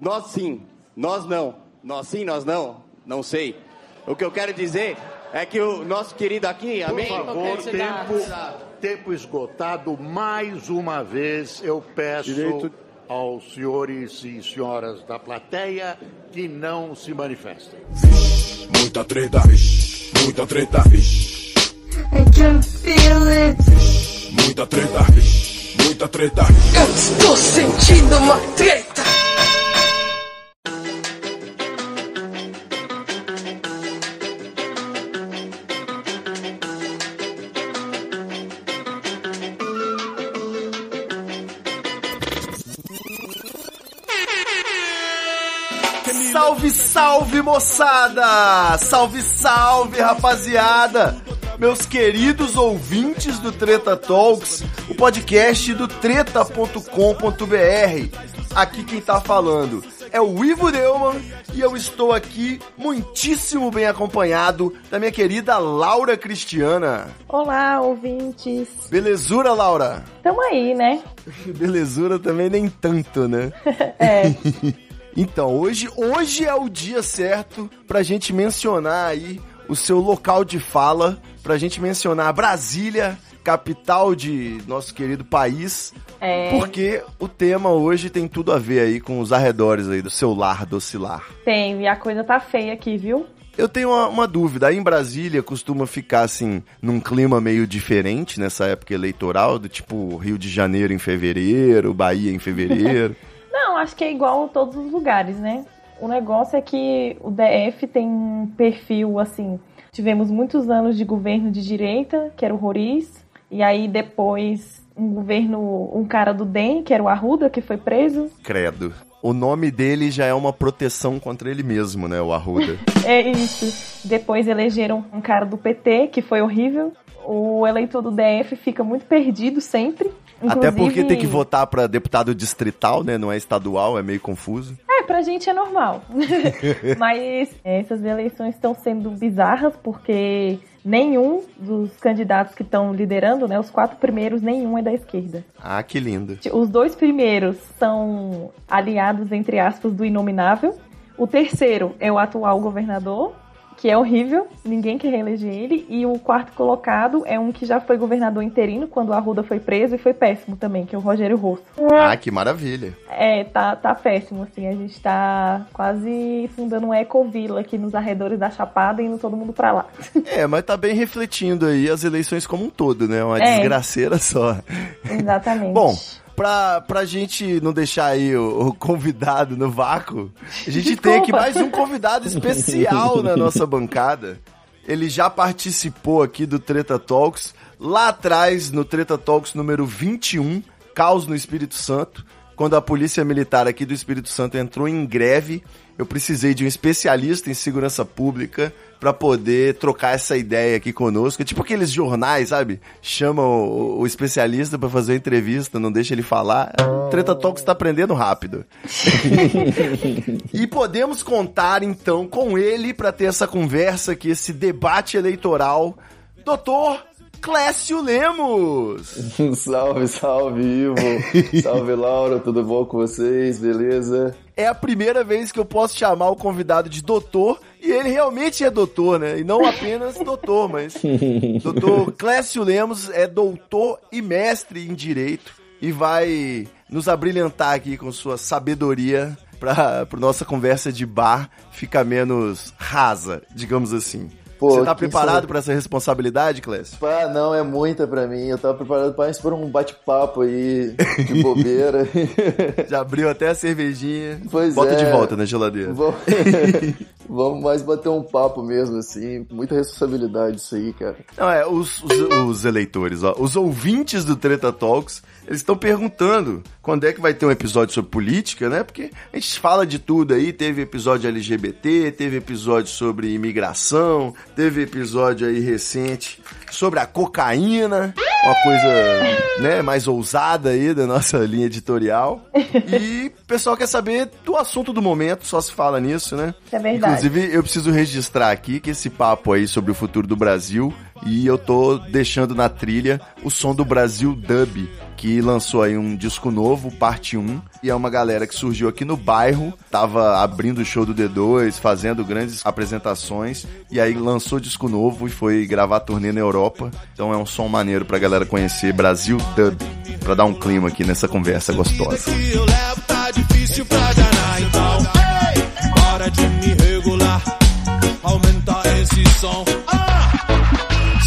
Nós sim, nós não. Nós sim, nós não. Não sei. O que eu quero dizer é que o nosso querido aqui, Por amém? favor, tempo, tempo esgotado. Mais uma vez eu peço Direito. aos senhores e senhoras da plateia que não se manifestem. Muita treta, vixe. muita treta, vixe. I can feel it. muita treta, vixe. muita treta. Eu estou sentindo uma treta. Salve, moçada! Salve, salve, rapaziada! Meus queridos ouvintes do Treta Talks, o podcast do treta.com.br. Aqui quem tá falando é o Ivo Neumann e eu estou aqui muitíssimo bem acompanhado da minha querida Laura Cristiana. Olá, ouvintes. Belezura, Laura? Tamo aí, né? Belezura também nem tanto, né? É. Então, hoje, hoje é o dia certo pra gente mencionar aí o seu local de fala, pra gente mencionar Brasília, capital de nosso querido país, É, porque o tema hoje tem tudo a ver aí com os arredores aí do seu lar docilar. tem, e a coisa tá feia aqui, viu? Eu tenho uma, uma dúvida, aí em Brasília costuma ficar assim, num clima meio diferente nessa época eleitoral, do tipo Rio de Janeiro em fevereiro, Bahia em fevereiro. Não, acho que é igual a todos os lugares, né? O negócio é que o DF tem um perfil assim. Tivemos muitos anos de governo de direita, que era o Roriz, e aí depois um governo, um cara do DEM, que era o Arruda, que foi preso. Credo. O nome dele já é uma proteção contra ele mesmo, né? O Arruda. É isso. Depois elegeram um cara do PT, que foi horrível. O eleitor do DF fica muito perdido sempre. Até porque Inclusive- tem que votar pra deputado distrital, né? Não é estadual, é meio confuso. É, pra gente é normal. Mas é, essas eleições estão sendo bizarras porque nenhum dos candidatos que estão liderando, né, os quatro primeiros, nenhum é da esquerda. Ah, que lindo. Os dois primeiros são aliados, entre aspas, do inominável. O terceiro é o atual governador, que é horrível, ninguém quer reeleger ele. E o quarto colocado é um que já foi governador interino quando o Arruda foi preso e foi péssimo também, que é o Rogério Rosso. Ah, que maravilha. É, tá, tá péssimo, assim. A gente tá quase fundando um ecovila aqui nos arredores da Chapada e indo todo mundo pra lá. É, mas tá bem refletindo aí as eleições como um todo, né? Uma É. desgraceira só. Exatamente. Bom, pra, pra gente não deixar aí o, o convidado no vácuo, a gente tem aqui Desculpa. mais um convidado especial na nossa bancada. Ele já participou aqui do Treta Talks, lá atrás no Treta Talks número 21, Caos no Espírito Santo, quando a Polícia Militar aqui do Espírito Santo entrou em greve, eu precisei de um especialista em segurança pública pra poder trocar essa ideia aqui conosco. É Tipo aqueles jornais, sabe? Chamam o, o especialista pra fazer a entrevista, não deixa ele falar. Treta Talks tá aprendendo rápido. E podemos contar então com ele para ter essa conversa aqui, esse debate eleitoral. Doutor Clécio Lemos! salve, salve, Ivo. salve, Laura. Tudo bom com vocês? Beleza? É a primeira vez que eu posso chamar o convidado de doutor, e ele realmente é doutor, né? E não apenas doutor, mas. Doutor Clécio Lemos é doutor e mestre em direito e vai nos abrilhantar aqui com sua sabedoria para nossa conversa de bar ficar menos rasa, digamos assim. Pô, Você tá preparado sou- para essa responsabilidade, Clécio? Pá, não, é muita pra mim. Eu tava preparado mais por um bate-papo aí, de bobeira. Já abriu até a cervejinha. Pois Bota é. de volta na geladeira. Vamos... Vamos mais bater um papo mesmo, assim. Muita responsabilidade isso aí, cara. Não, é, os, os, os eleitores, ó, os ouvintes do Treta Talks, eles estão perguntando quando é que vai ter um episódio sobre política, né? Porque a gente fala de tudo aí, teve episódio LGBT, teve episódio sobre imigração, teve episódio aí recente sobre a cocaína, uma coisa, né, mais ousada aí da nossa linha editorial. E o pessoal quer saber do assunto do momento, só se fala nisso, né? É verdade. Inclusive, eu preciso registrar aqui que esse papo aí sobre o futuro do Brasil e eu tô deixando na trilha o som do Brasil Dub, que lançou aí um disco novo, parte 1, E é uma galera que surgiu aqui no bairro, tava abrindo o show do D2, fazendo grandes apresentações, e aí lançou disco novo e foi gravar turnê na Europa. Então é um som maneiro pra galera conhecer Brasil Dub, pra dar um clima aqui nessa conversa gostosa. levo tá então de me regular, aumenta esse som.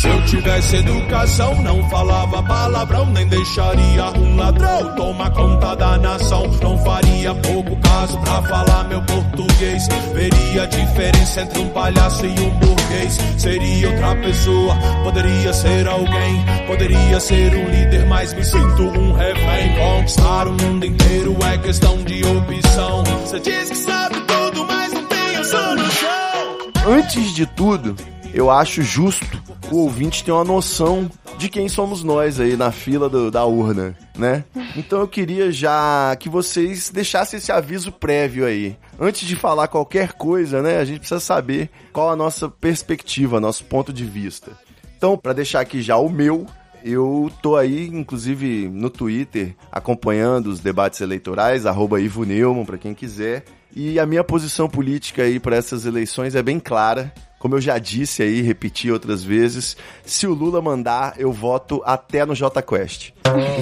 Se eu tivesse educação, não falava palavrão, nem deixaria um ladrão tomar conta da nação. Não faria pouco caso pra falar meu português. Veria a diferença entre um palhaço e um burguês. Seria outra pessoa, poderia ser alguém, poderia ser um líder, mas me sinto um refém. Conquistar o mundo inteiro é questão de opção. Você diz que sabe tudo, mas não tem a solução. Antes de tudo, eu acho justo o ouvinte ter uma noção de quem somos nós aí na fila do- da urna, né? Então eu queria já que vocês deixassem esse aviso prévio aí. Antes de falar qualquer coisa, né, a gente precisa saber qual a nossa perspectiva, nosso ponto de vista. Então, para deixar aqui já o meu, eu tô aí, inclusive, no Twitter, acompanhando os debates eleitorais, arroba Ivo Neumann, pra quem quiser. E a minha posição política aí para essas eleições é bem clara. Como eu já disse aí, repeti outras vezes, se o Lula mandar, eu voto até no J Quest.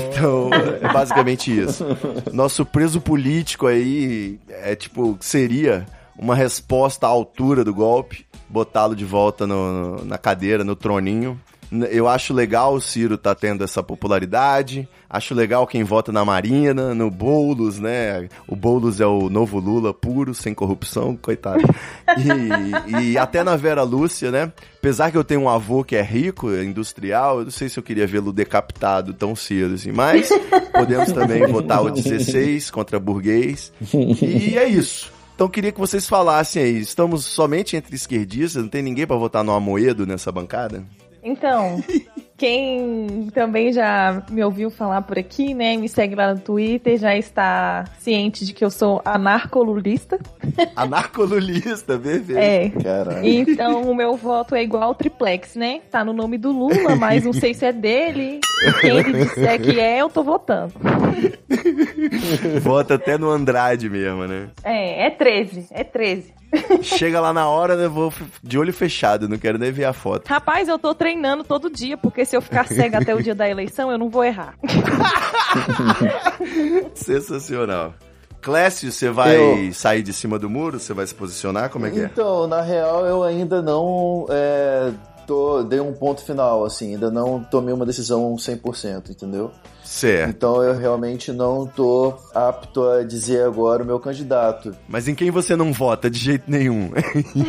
Então, é basicamente isso. Nosso preso político aí é tipo, seria uma resposta à altura do golpe, botá-lo de volta no- no- na cadeira, no troninho. Eu acho legal o Ciro tá tendo essa popularidade. Acho legal quem vota na Marina, no Boulos, né? O Boulos é o novo Lula puro, sem corrupção, coitado. E, e até na Vera Lúcia, né? Apesar que eu tenho um avô que é rico, é industrial, eu não sei se eu queria vê-lo decapitado tão cedo assim, mas podemos também votar o 16 contra burguês. E é isso. Então queria que vocês falassem aí, estamos somente entre esquerdistas, não tem ninguém pra votar no Amoedo nessa bancada? Então, quem também já me ouviu falar por aqui, né, me segue lá no Twitter, já está ciente de que eu sou anarcolulista. Anarcolulista, perfeito. É. Caralho. Então o meu voto é igual ao triplex, né? Tá no nome do Lula, mas não sei se é dele. Quem ele disser que é, eu tô votando. Vota até no Andrade mesmo, né? É, é 13, é 13. Chega lá na hora, eu vou de olho fechado, não quero nem ver a foto. Rapaz, eu tô treinando todo dia, porque se eu ficar cega até o dia da eleição, eu não vou errar. Sensacional. Clécio, você vai Eu- sair de cima do muro? Você vai se posicionar? Como é que é? Então, na real, eu ainda não é, tô, dei um ponto final, assim, ainda não tomei uma decisão 100%, entendeu? Certo. Então eu realmente não tô apto a dizer agora o meu candidato. Mas em quem você não vota de jeito nenhum?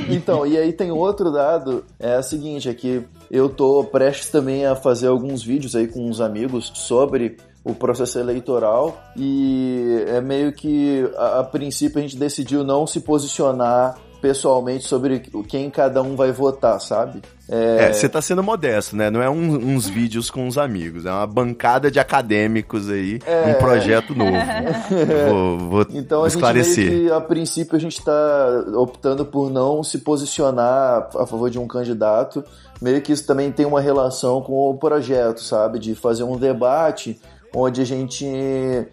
Então, e aí tem outro dado, é o seguinte, é que eu tô prestes também a fazer alguns vídeos aí com uns amigos sobre o processo eleitoral e é meio que a, a princípio a gente decidiu não se posicionar pessoalmente sobre quem cada um vai votar, sabe? É, você tá sendo modesto, né? Não é um- uns vídeos com os amigos, é uma bancada de acadêmicos aí, um projeto novo. vou vou Então a gente esclarecer. que, a princípio, a gente está optando por não se posicionar a favor de um candidato. Meio que isso também tem uma relação com o projeto, sabe? De fazer um debate onde a gente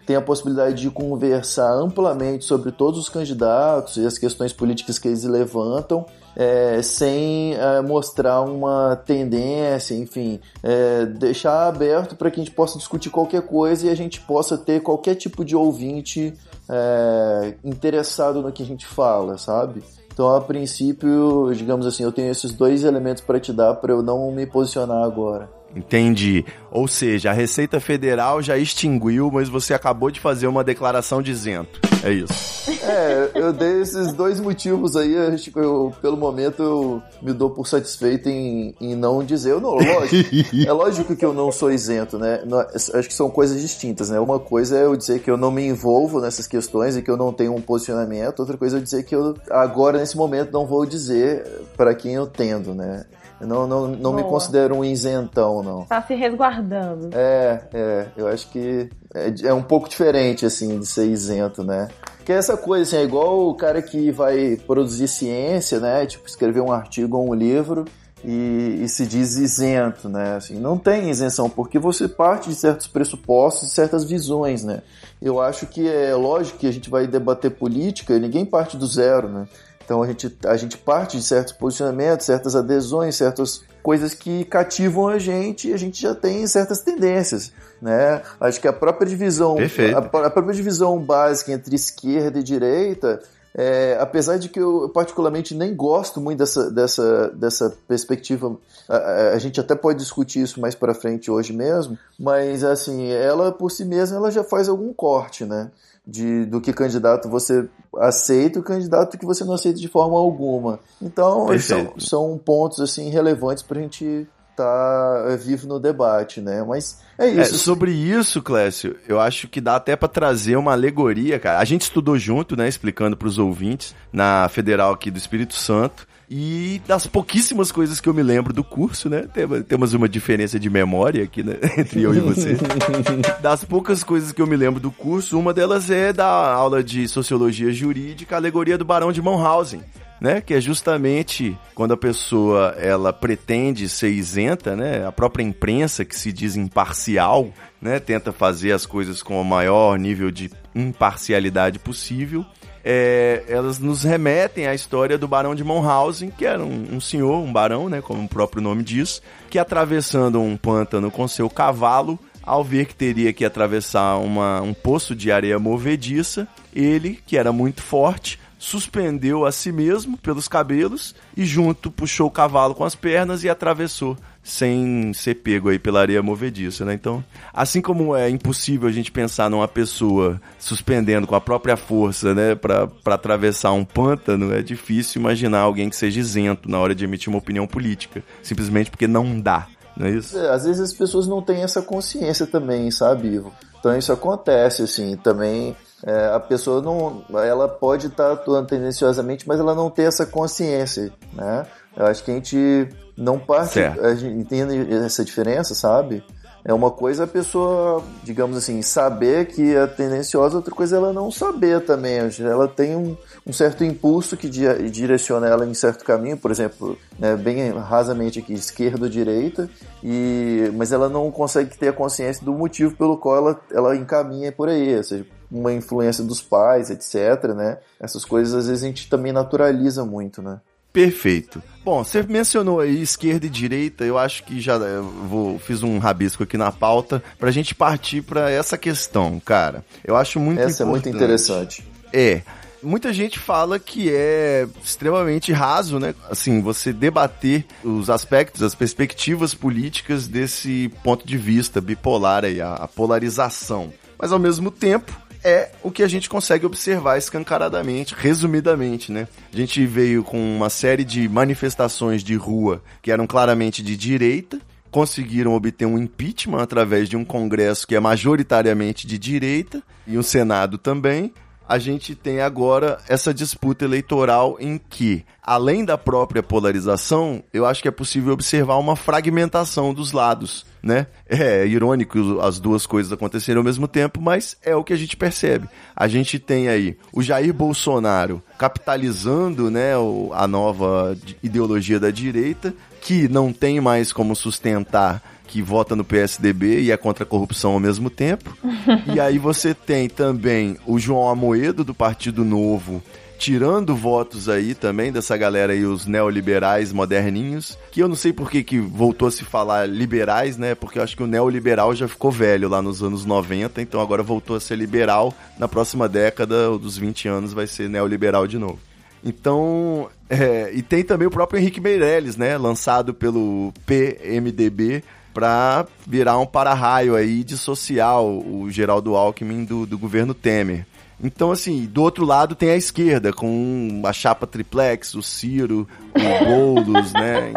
tem a possibilidade de conversar amplamente sobre todos os candidatos e as questões políticas que eles levantam. É, sem é, mostrar uma tendência, enfim, é, deixar aberto para que a gente possa discutir qualquer coisa e a gente possa ter qualquer tipo de ouvinte é, interessado no que a gente fala, sabe? Então, a princípio, digamos assim, eu tenho esses dois elementos para te dar para eu não me posicionar agora. Entendi. Ou seja, a Receita Federal já extinguiu, mas você acabou de fazer uma declaração de isento. É isso. É, eu dei esses dois motivos aí, acho que eu, pelo momento eu me dou por satisfeito em, em não dizer. Eu não, lógico, é lógico que eu não sou isento, né? Não- acho que são coisas distintas, né? Uma coisa é eu dizer que eu não me envolvo nessas questões e que eu não tenho um posicionamento, outra coisa é eu dizer que eu agora, nesse momento, não vou dizer para quem eu tendo, né? Não, não, não me considero um isentão, não. Tá se resguardando. É, é, eu acho que é, é um pouco diferente, assim, de ser isento, né? Porque essa coisa, assim, é igual o cara que vai produzir ciência, né? Tipo, escrever um artigo ou um livro e, e, se diz isento, né? Assim, não tem isenção, porque você parte de certos pressupostos, de certas visões, né? Eu acho que é lógico que a gente vai debater política e ninguém parte do zero, né? Então a gente, a gente parte de certos posicionamentos, certas adesões, certas coisas que cativam a gente e a gente já tem certas tendências. Né? Acho que a própria divisão, a, a, própria divisão básica entre esquerda e direita é, apesar de que eu particularmente nem gosto muito dessa, dessa, dessa perspectiva, a, a gente até pode discutir isso mais para frente hoje mesmo, mas assim, ela por si mesma ela já faz algum corte, né? De, do que candidato você aceita e o candidato que você não aceita de forma alguma. Então, são, são pontos assim relevantes para a gente tá é, vivo no debate, né? Mas é isso. É, sobre isso, Clécio, eu acho que dá até para trazer uma alegoria, cara. A gente estudou junto, né, explicando para os ouvintes na Federal aqui do Espírito Santo. E das pouquíssimas coisas que eu me lembro do curso, né? Temos uma diferença de memória aqui né? entre eu e você. das poucas coisas que eu me lembro do curso, uma delas é da aula de Sociologia Jurídica, a alegoria do Barão de Munchausen né? Que é justamente quando a pessoa ela pretende ser isenta, né? A própria imprensa que se diz imparcial, né? Tenta fazer as coisas com o maior nível de imparcialidade possível. É, elas nos remetem à história do Barão de Monhausen, que era um, um, senhor, um barão, né, como o próprio nome diz, que atravessando um pântano com seu cavalo, ao ver que teria que atravessar uma, um poço de areia movediça, ele, que era muito forte, suspendeu a si mesmo pelos cabelos e junto puxou o cavalo com as pernas e atravessou sem ser pego aí pela areia movediça, né? Então, assim como é impossível a gente pensar numa pessoa suspendendo com a própria força, né, para atravessar um pântano, é difícil imaginar alguém que seja isento na hora de emitir uma opinião política, simplesmente porque não dá. Não é isso? É, às vezes as pessoas não têm essa consciência também, sabe? Então isso acontece, assim, também é, a pessoa não, ela pode estar tá atuando tendenciosamente, mas ela não tem essa consciência, né? Eu acho que a gente não parte, certo. a gente entende essa diferença, sabe? É uma coisa a pessoa, digamos assim, saber que é tendenciosa, outra coisa é ela não saber também. Ela tem um, um certo impulso que di direciona ela em certo caminho, por exemplo, né, bem rasamente aqui, esquerda ou direita, e, mas ela não consegue ter a consciência do motivo pelo qual ela, ela encaminha por aí, ou seja, uma influência dos pais, etc, né? Essas coisas às vezes a gente também naturaliza muito, né? Perfeito. Bom, você mencionou aí esquerda e direita, eu acho que já vou fiz um rabisco aqui na pauta pra gente partir para essa questão, cara. Eu acho muito Essa importante. é muito interessante. É. Muita gente fala que é extremamente raso, né? Assim, você debater os aspectos, as perspectivas políticas desse ponto de vista bipolar aí, a polarização. Mas ao mesmo tempo, é o que a gente consegue observar escancaradamente, resumidamente, né? A gente veio com uma série de manifestações de rua que eram claramente de direita, conseguiram obter um impeachment através de um Congresso que é majoritariamente de direita e um Senado também, a gente tem agora essa disputa eleitoral em que, além da própria polarização, eu acho que é possível observar uma fragmentação dos lados, né? É irônico as duas coisas acontecerem ao mesmo tempo, mas é o que a gente percebe. A gente tem aí o Jair Bolsonaro capitalizando, né, a nova ideologia da direita, que não tem mais como sustentar que vota no PSDB e é contra a corrupção ao mesmo tempo. e aí você tem também o João Amoedo, do Partido Novo, tirando votos aí também dessa galera aí, os neoliberais moderninhos, que eu não sei por que, que voltou a se falar liberais, né? Porque eu acho que o neoliberal já ficou velho lá nos anos 90, então agora voltou a ser liberal. Na próxima década, dos 20 anos, vai ser neoliberal de novo. Então, é, e tem também o próprio Henrique Meirelles, né? Lançado pelo PMDB, para virar um para-raio aí de social, o Geraldo Alckmin do, do governo Temer. Então, assim, do outro lado tem a esquerda, com a chapa triplex, o Ciro, o Boulos, né?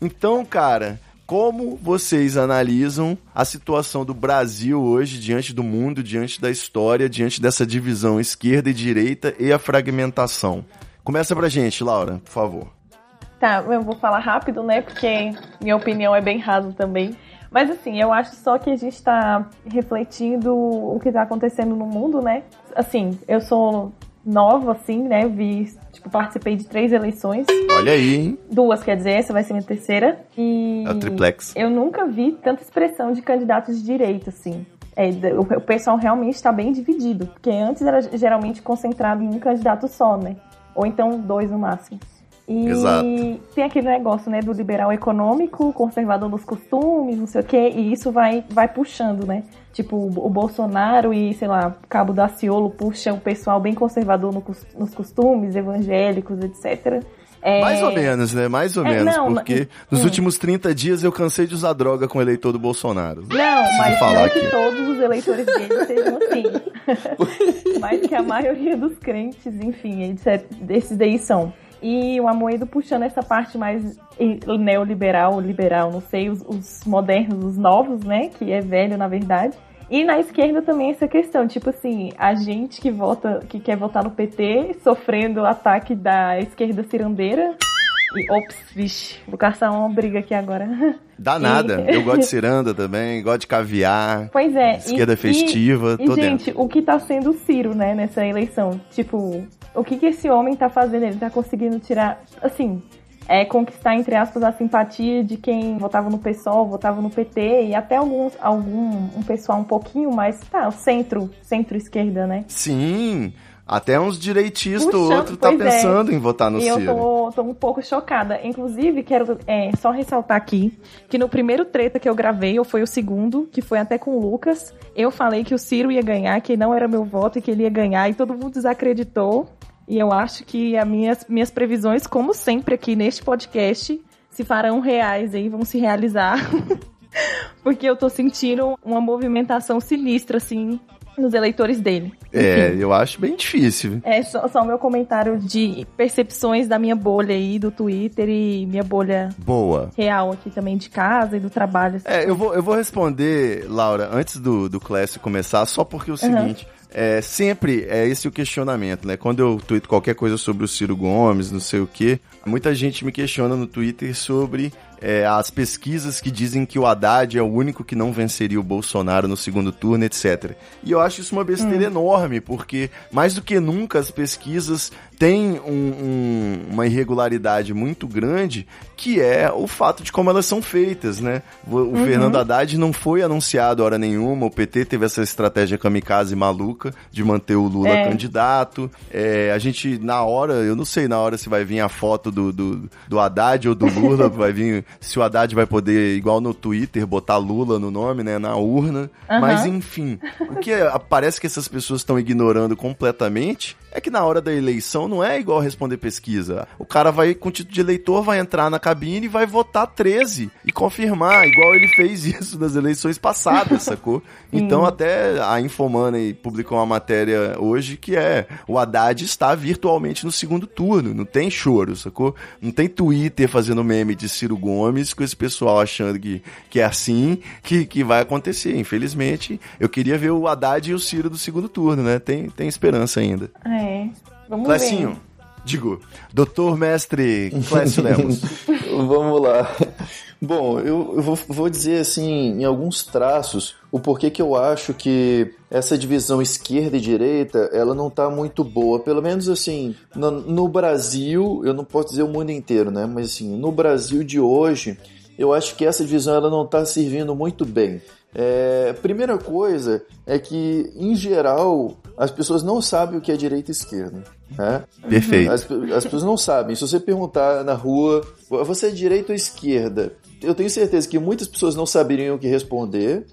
Então, cara, como vocês analisam a situação do Brasil hoje diante do mundo, diante da história, diante dessa divisão esquerda e direita e a fragmentação? Começa pra gente, Laura, por favor. Tá, eu vou falar rápido, né? Porque minha opinião é bem rasa também. Mas assim, eu acho só que a gente está refletindo o que está acontecendo no mundo, né? Assim, eu sou nova, assim, né? Vi, tipo, participei de três eleições. Olha aí, hein? Duas, quer dizer, essa vai ser minha terceira. E É o triplex. eu nunca vi tanta expressão de candidatos de direita, assim. É, o, o pessoal realmente está bem dividido, porque antes era geralmente concentrado em um candidato só, né? Ou então dois no máximo. E Exato. tem aquele negócio, né, do liberal econômico, conservador nos costumes, não sei o quê, e isso vai, vai puxando, né? Tipo, o Bolsonaro e, sei lá, Cabo Daciolo puxam o pessoal bem conservador no nos costumes, evangélicos, etc. É, Mais ou menos, né? Mais ou É, menos, não, porque hum. nos últimos 30 dias eu cansei de usar droga com o eleitor do Bolsonaro. Não, mas falar não aqui. que todos os eleitores dele sejam assim. mas que a maioria dos crentes, enfim, etc, desses daí são. E o Amoedo puxando essa parte mais neoliberal, liberal, não sei, os, os modernos, os novos, né? Que é velho, na verdade. E na esquerda também essa questão, tipo assim, a gente que vota, que quer votar no PT, sofrendo o ataque da esquerda cirandeira. E, ops, vixe, vou caçar uma briga aqui agora. Dá E- nada. Eu gosto de ciranda também, gosto de caviar. Pois é. Esquerda e- festiva, e, tô e, gente, dentro. o que tá sendo o Ciro, né, nessa eleição? Tipo, o que que esse homem tá fazendo? Ele tá conseguindo tirar, assim, é conquistar, entre aspas, a simpatia de quem votava no PSOL, votava no PT e até alguns, algum, um pessoal um pouquinho mais, tá, o centro, centro-esquerda, né? Sim, até uns direitistas Puxando, outro tá é. pensando em votar no e eu Ciro. tô, tô um pouco chocada. Inclusive, quero é, só ressaltar aqui que no primeiro treta que eu gravei, ou foi o segundo, que foi até com o Lucas, eu falei que o Ciro ia ganhar, que não era meu voto e que ele ia ganhar, e todo mundo desacreditou. E eu acho que as minhas, minhas previsões, como sempre aqui neste podcast, se farão reais aí, vão se realizar. Porque eu tô sentindo uma movimentação sinistra, assim, nos eleitores dele. É, Enfim. eu acho bem difícil. É só, só meu comentário de percepções da minha bolha aí do Twitter e minha bolha Boa. real aqui também de casa e do trabalho. assim. É, eu vou, eu vou responder, Laura, antes do, do Clécio começar, só porque é o seguinte. É, sempre é esse o questionamento, né? Quando eu tuito qualquer coisa sobre o Ciro Gomes, não sei o quê, muita gente me questiona no Twitter sobre é, as pesquisas que dizem que o Haddad é o único que não venceria o Bolsonaro no segundo turno, etc. E eu acho isso uma besteira enorme, porque mais do que nunca as pesquisas têm um- um- uma irregularidade muito grande, que é o fato de como elas são feitas, né? O, o Fernando Haddad não foi anunciado hora nenhuma, o PT teve essa estratégia kamikaze maluca de manter o Lula É. candidato. É, a gente, na hora, eu não sei na hora se vai vir a foto do, do, do Haddad ou do Lula, vai vir se o Haddad vai poder, igual no Twitter, botar Lula no nome, né, na urna. Aham. Mas enfim, o que é- parece que essas pessoas estão ignorando completamente é que na hora da eleição não é igual responder pesquisa. O cara vai, com título de eleitor, vai entrar na cabine e vai votar 13 e confirmar, igual ele fez isso nas eleições passadas, sacou? Então até a Infomoney publicou uma matéria hoje que é o Haddad está virtualmente no segundo turno, não tem choro, sacou? Não tem Twitter fazendo meme de Ciro Gomes com esse pessoal achando que, que é assim que, que vai acontecer. Infelizmente, eu queria ver o Haddad e o Ciro do segundo turno, né? Tem, tem esperança ainda. É. Vamos Clécinho, digo, doutor mestre Clécio Lemos. Vamos lá. Bom, eu, eu vou, vou dizer assim, em alguns traços, o porquê que eu acho que essa divisão esquerda e direita, ela não tá muito boa. Pelo menos assim, no, no Brasil, eu não posso dizer o mundo inteiro, né? Mas assim, no Brasil de hoje, eu acho que essa divisão ela não tá servindo muito bem. É, primeira coisa é que, em geral, as pessoas não sabem o que é direita e esquerda. Né? Perfeito. As, as pessoas não sabem. Se você perguntar na rua, você é direita ou esquerda? Eu tenho certeza que muitas pessoas não saberiam o que responder.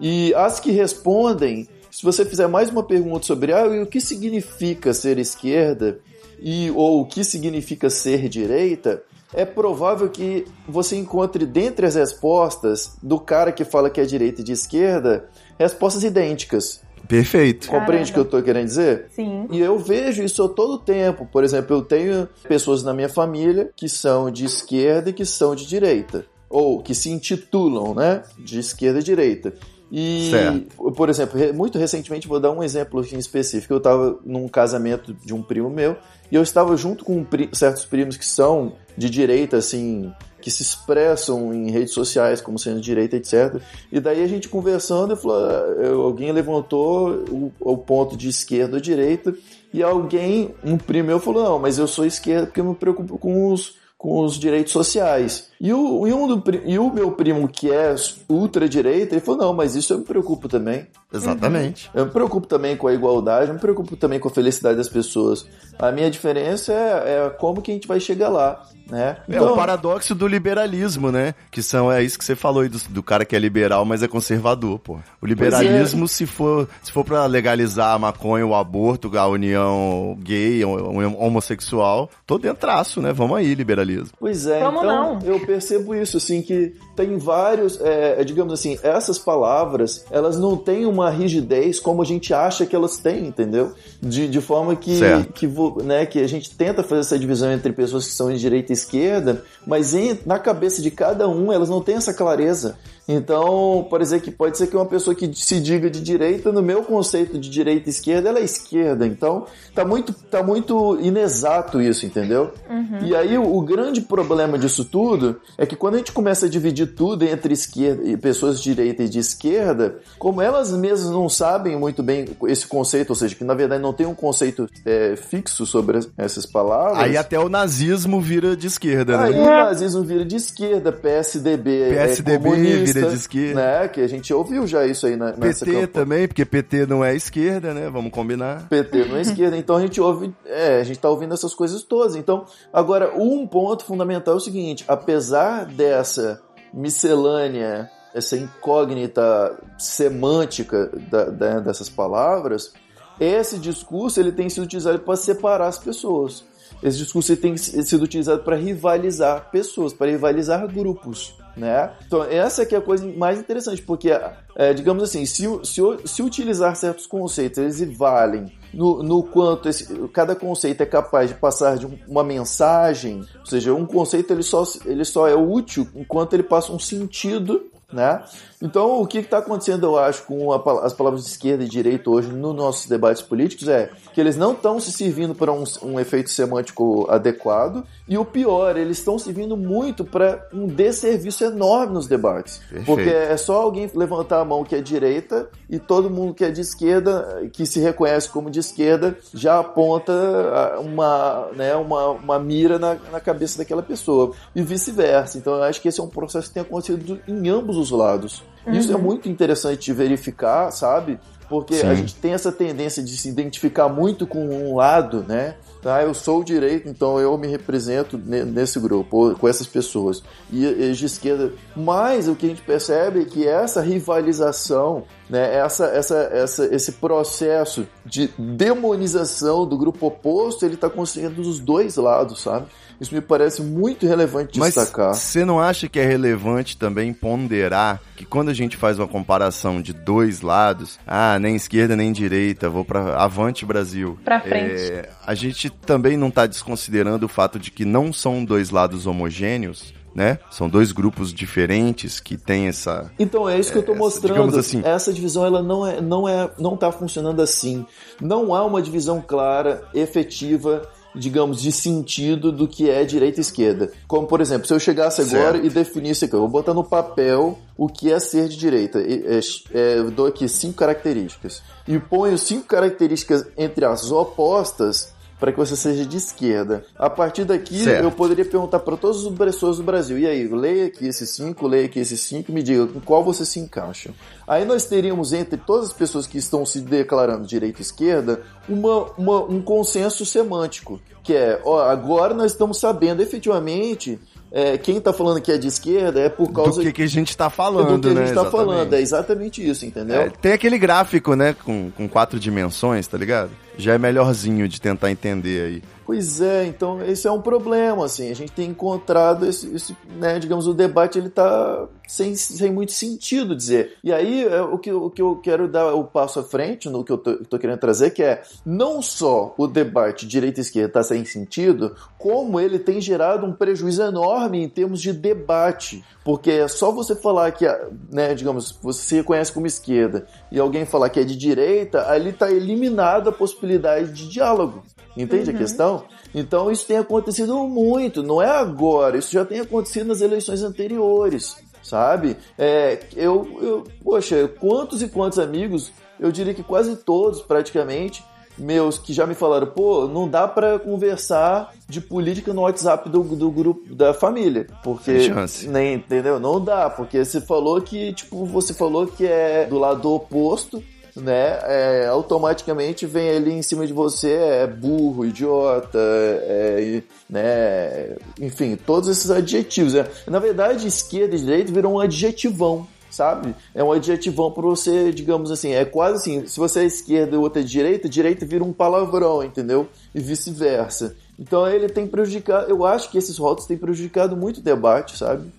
E as que respondem, se você fizer mais uma pergunta sobre ah, o que significa ser esquerda e ou o que significa ser direita, é provável que você encontre dentre as respostas do cara que fala que é direita e de esquerda respostas idênticas. Perfeito. Compreende o que eu estou querendo dizer? Sim. E eu vejo isso a todo tempo. Por exemplo, eu tenho pessoas na minha família que são de esquerda e que são de direita. Ou que se intitulam, né? De esquerda e direita. E, Certo. por exemplo, muito recentemente, vou dar um exemplo aqui em específico. Eu estava num casamento de um primo meu e eu estava junto com certos primos que são de direita, assim, que se expressam em redes sociais como sendo direita, etc. E daí a gente conversando, eu falou, ah, alguém levantou o, o ponto de esquerda ou direita, e alguém, um primo meu falou, não, mas eu sou esquerda porque eu me preocupo com os, com os direitos sociais. E o, e, um do, e o meu primo, que é ultradireita, ele falou: não, mas isso eu me preocupo também. Exatamente. Eu me preocupo também com a igualdade, eu me preocupo também com a felicidade das pessoas. A minha diferença é, é como que a gente vai chegar lá. Né? Então, é o paradoxo do liberalismo, né? Que são, é isso que você falou aí do, do cara que é liberal, mas é conservador, pô. O liberalismo, é. se for, se for para legalizar a maconha, o aborto, a união gay, homossexual, tô dentraço, né? Vamos aí, liberalismo. Pois é, Vamos então não. eu percebo isso, assim, que tem vários, é, é, digamos assim, essas palavras, elas não têm uma rigidez como a gente acha que elas têm, entendeu? De, de forma que, que, né, que a gente tenta fazer essa divisão entre pessoas que são de direita e esquerda, mas em, na cabeça de cada um elas não têm essa clareza. Então, por exemplo, que pode ser que uma pessoa que se diga de direita, no meu conceito de direita e esquerda, ela é esquerda. Então, tá muito, tá muito inexato isso, entendeu? Uhum. E aí, o, o, grande problema disso tudo é que quando a gente começa a dividir tudo entre esquerda e pessoas de direita e de esquerda, como elas mesmas não sabem muito bem esse conceito, ou seja, que na verdade não tem um conceito é, fixo sobre essas palavras. Aí até o nazismo vira de esquerda, né? Aí o nazismo vira de esquerda, PSDB, PSDB é comunista, vira de esquerda. Né? Que a gente ouviu já isso aí na, nessa PT também, porque PT não é esquerda, né? Vamos combinar. PT não é esquerda, então a gente ouve, é, a gente tá ouvindo essas coisas todas. Então, agora, um ponto fundamental é o seguinte, apesar dessa miscelânea, essa incógnita semântica da, da, dessas palavras, esse discurso ele tem sido utilizado para separar as pessoas. Esse discurso tem sido utilizado para rivalizar pessoas, para rivalizar grupos né? Então, essa que é a coisa mais interessante, porque, é, digamos assim, se, se, se utilizar certos conceitos, eles valem no, no quanto esse, cada conceito é capaz de passar de uma mensagem, ou seja, um conceito ele só, ele só é útil enquanto ele passa um sentido né? Então, o que está acontecendo, eu acho, com a, as palavras de esquerda e direita hoje nos nossos debates políticos é que eles não estão se servindo para um, um, efeito semântico adequado e o pior, eles estão servindo muito para um desserviço enorme nos debates. Perfeito. Porque é só alguém levantar a mão que é direita e todo mundo que é de esquerda, que se reconhece como de esquerda, já aponta ah, uma, né, uma, uma mira na, na cabeça daquela pessoa e vice-versa. Então, eu acho que esse é um processo que tem acontecido em ambos os lados. Uhum. Isso é uhum. muito interessante de verificar, sabe? Porque Sim. a gente tem essa tendência de se identificar muito com um lado, né? Tá, eu sou o direito, então eu me represento nesse grupo, com essas pessoas. E, e de esquerda. Mas o que a gente percebe é que essa rivalização, né, essa, essa, essa, esse processo de demonização do grupo oposto, ele está acontecendo dos dois lados, sabe? Isso me parece muito relevante Mas destacar. Você não acha que é relevante também ponderar que quando a gente faz uma comparação de dois lados, ah, nem esquerda nem direita, vou para avante Brasil. Para frente. É, a gente também não está desconsiderando o fato de que não são dois lados homogêneos, né? São dois grupos diferentes que têm essa. Então é isso que eu estou mostrando. Assim, essa divisão ela não é, não é, não está funcionando assim. Não há uma divisão clara, efetiva digamos, de sentido do que é direita e esquerda. Como, por exemplo, se eu chegasse agora certo. e definisse aqui, eu vou botar no papel o que é ser de direita. É, é, eu dou aqui cinco características. E ponho cinco características entre as opostas para que você seja de esquerda. A partir daqui, certo. eu poderia perguntar para todas as pessoas do Brasil: e aí, leia aqui esses cinco, leia aqui esses cinco, me diga com qual você se encaixa. Aí nós teríamos entre todas as pessoas que estão se declarando direita e esquerda uma, uma um consenso semântico, que é: ó, agora nós estamos sabendo efetivamente é, quem está falando que é de esquerda é por causa do que, que a gente está falando, do que né? a gente está falando, é exatamente isso, entendeu? É, tem aquele gráfico, né, com, com quatro dimensões, tá ligado? Já é melhorzinho de tentar entender aí. Pois é, então esse é um problema, assim, a gente tem encontrado esse, esse né, digamos, o debate ele tá sem, sem muito sentido dizer. E aí é, o que, o que eu quero dar o passo à frente no que eu tô, tô querendo trazer, que é não só o debate direita e esquerda tá sem sentido, como ele tem gerado um prejuízo enorme em termos de debate. Porque é só você falar que, né, digamos, você se reconhece como esquerda e alguém falar que é de direita, ali está eliminada a possibilidade de diálogo. Entende uhum. a questão? Então isso tem acontecido muito, não é agora, isso já tem acontecido nas eleições anteriores, sabe? É, eu, eu, poxa, quantos e quantos amigos, eu diria que quase todos praticamente, meus que já me falaram, pô, não dá pra conversar de política no WhatsApp do, do grupo da família. Porque. Chance. Nem, entendeu? Não dá, porque você falou que, tipo, você falou que é do lado oposto. Né, é, automaticamente vem ali em cima de você é burro, idiota, é, né, enfim, todos esses adjetivos. né? Na verdade, esquerda e direita viram um adjetivão, sabe? É um adjetivão para você, digamos assim, é quase assim, se você é esquerda e o outro é direita, direita vira um palavrão, entendeu? E vice-versa. Então ele tem prejudicado, eu acho que esses rótulos têm prejudicado muito o debate, sabe?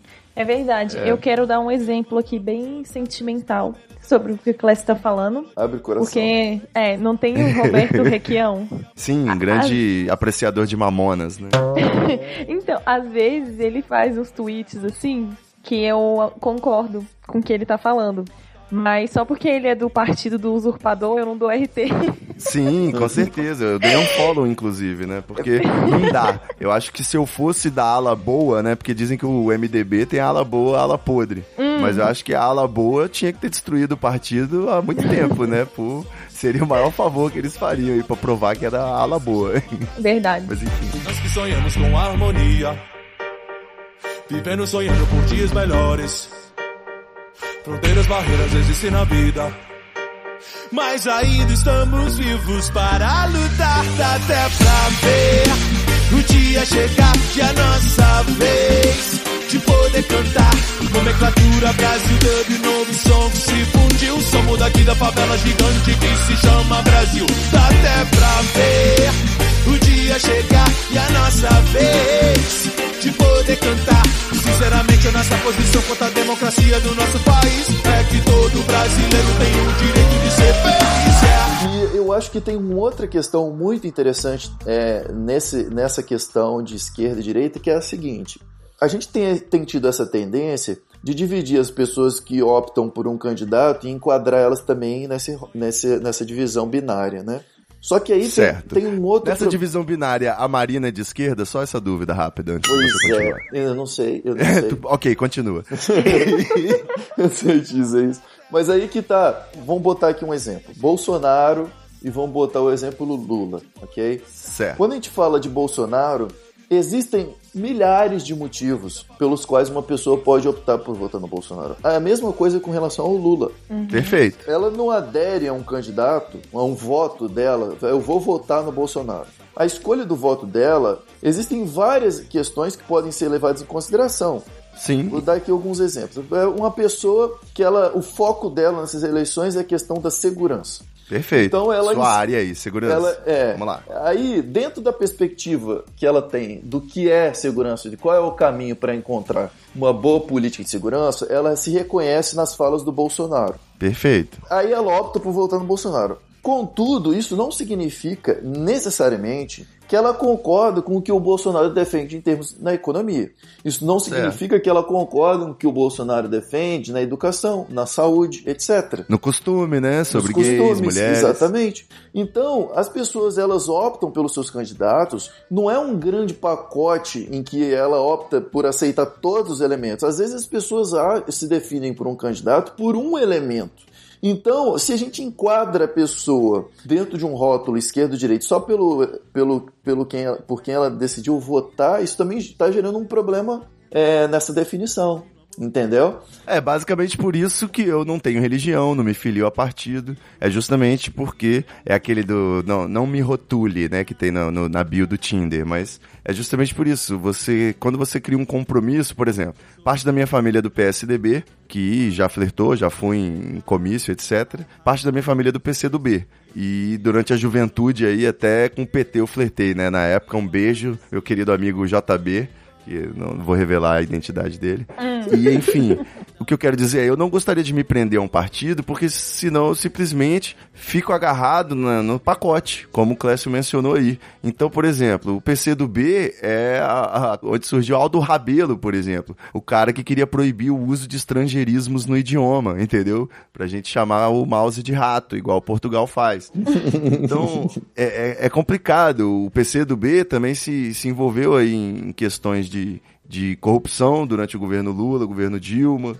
É verdade. Eu quero dar um exemplo aqui bem sentimental sobre o que o Clécio tá falando. Abre o coração. Porque, é, não tem o Roberto Requião. Sim, grande apreciador de mamonas, né? Então, às vezes ele faz uns tweets assim que eu concordo com o que ele tá falando. Mas só porque ele é do partido do usurpador, eu não dou RT. Sim, com certeza. Eu dei um follow, inclusive, né? Porque não dá. Eu acho que se eu fosse da ala boa, né? Porque dizem que o MDB tem a ala boa, a ala podre. Mas eu acho que a ala boa tinha que ter destruído o partido há muito tempo, né? Por... Seria o maior favor que eles fariam aí pra provar que era a ala boa. Verdade. Mas enfim. Nós que sonhamos com harmonia, vivendo sonhando por dias melhores. Fronteiras, barreiras existem na vida, mas ainda estamos vivos para lutar. Dá até pra ver o dia chegar e a nossa vez de poder cantar. Nomenclatura Brasil Dub, novo som que se fundiu. Somos daqui da favela gigante que se chama Brasil. Dá até pra ver o dia chegar e a nossa vez de poder cantar. Sinceramente, a nossa posição contra a democracia do nosso país é que todo brasileiro tem o direito de ser feliz. E eu acho que tem uma outra questão muito interessante é, nesse, nessa questão de esquerda e direita, que é a seguinte. A gente tem, tem tido essa tendência de dividir as pessoas que optam por um candidato e enquadrar elas também nesse, nessa divisão binária, né? Só que aí tem, Certo. tem um outro... Nessa pro- divisão binária, a Marina é de esquerda? Só essa dúvida rápida antes de você Pois é, continuar. eu não sei, eu não sei. Tu- ok, continua. eu sei dizer isso. Mas aí que tá, vamos botar aqui um exemplo. Bolsonaro e vamos botar o exemplo Lula, ok? Certo. Quando a gente fala de Bolsonaro, existem milhares de motivos pelos quais uma pessoa pode optar por votar no Bolsonaro. É a mesma coisa com relação ao Lula. Perfeito. Ela não adere a um candidato, a um voto dela, eu vou votar no Bolsonaro. A escolha do voto dela, existem várias questões que podem ser levadas em consideração. Sim. Vou dar aqui alguns exemplos. É Uma pessoa que ela, o foco dela nessas eleições é a questão da segurança. Perfeito. Então ela- Sua área aí, segurança. Ela é. Vamos lá. Aí, dentro da perspectiva que ela tem do que é segurança, de qual é o caminho para encontrar uma boa política de segurança, ela se reconhece nas falas do Bolsonaro. Perfeito. Aí ela opta por votar no Bolsonaro. Contudo, isso não significa necessariamente que ela concorda com o que o Bolsonaro defende em termos na economia. Isso não significa que ela concorda com o que o Bolsonaro defende na educação, na saúde, etc. No costume, né? Sobre Nos gays, costumes, mulheres. Exatamente. Então, as pessoas elas optam pelos seus candidatos, não é um grande pacote em que ela opta por aceitar todos os elementos. Às vezes as pessoas se definem por um candidato por um elemento. Então, se a gente enquadra a pessoa dentro de um rótulo esquerdo-direito só pelo, pelo, pelo quem por quem ela decidiu votar, isso também está gerando um problema é, nessa definição. Entendeu? É basicamente por isso que eu não tenho religião, não me filio a partido. É justamente porque é aquele do não, não me rotule, né, que tem no, no- na bio do Tinder, mas é justamente por isso. Você quando você cria um compromisso, por exemplo, parte da minha família é do PSDB, que já flertou, já fui em comício, etc. Parte da minha família é do PCdoB. E durante a juventude aí até com o PT eu flertei, né, na época. Um beijo, meu querido amigo JB que não vou revelar a identidade dele. E enfim, o que eu quero dizer é, eu não gostaria de me prender a um partido, porque senão eu simplesmente fico agarrado na- no pacote, como o Clécio mencionou aí. Então, por exemplo, o PC do B é a- a- onde surgiu Aldo Rabelo, por exemplo, o cara que queria proibir o uso de estrangeirismos no idioma, entendeu? Pra gente chamar o mouse de rato, igual Portugal faz. Então, é, é- é complicado. O PC do B também se, se envolveu aí em questões de, de corrupção durante o governo Lula, governo Dilma.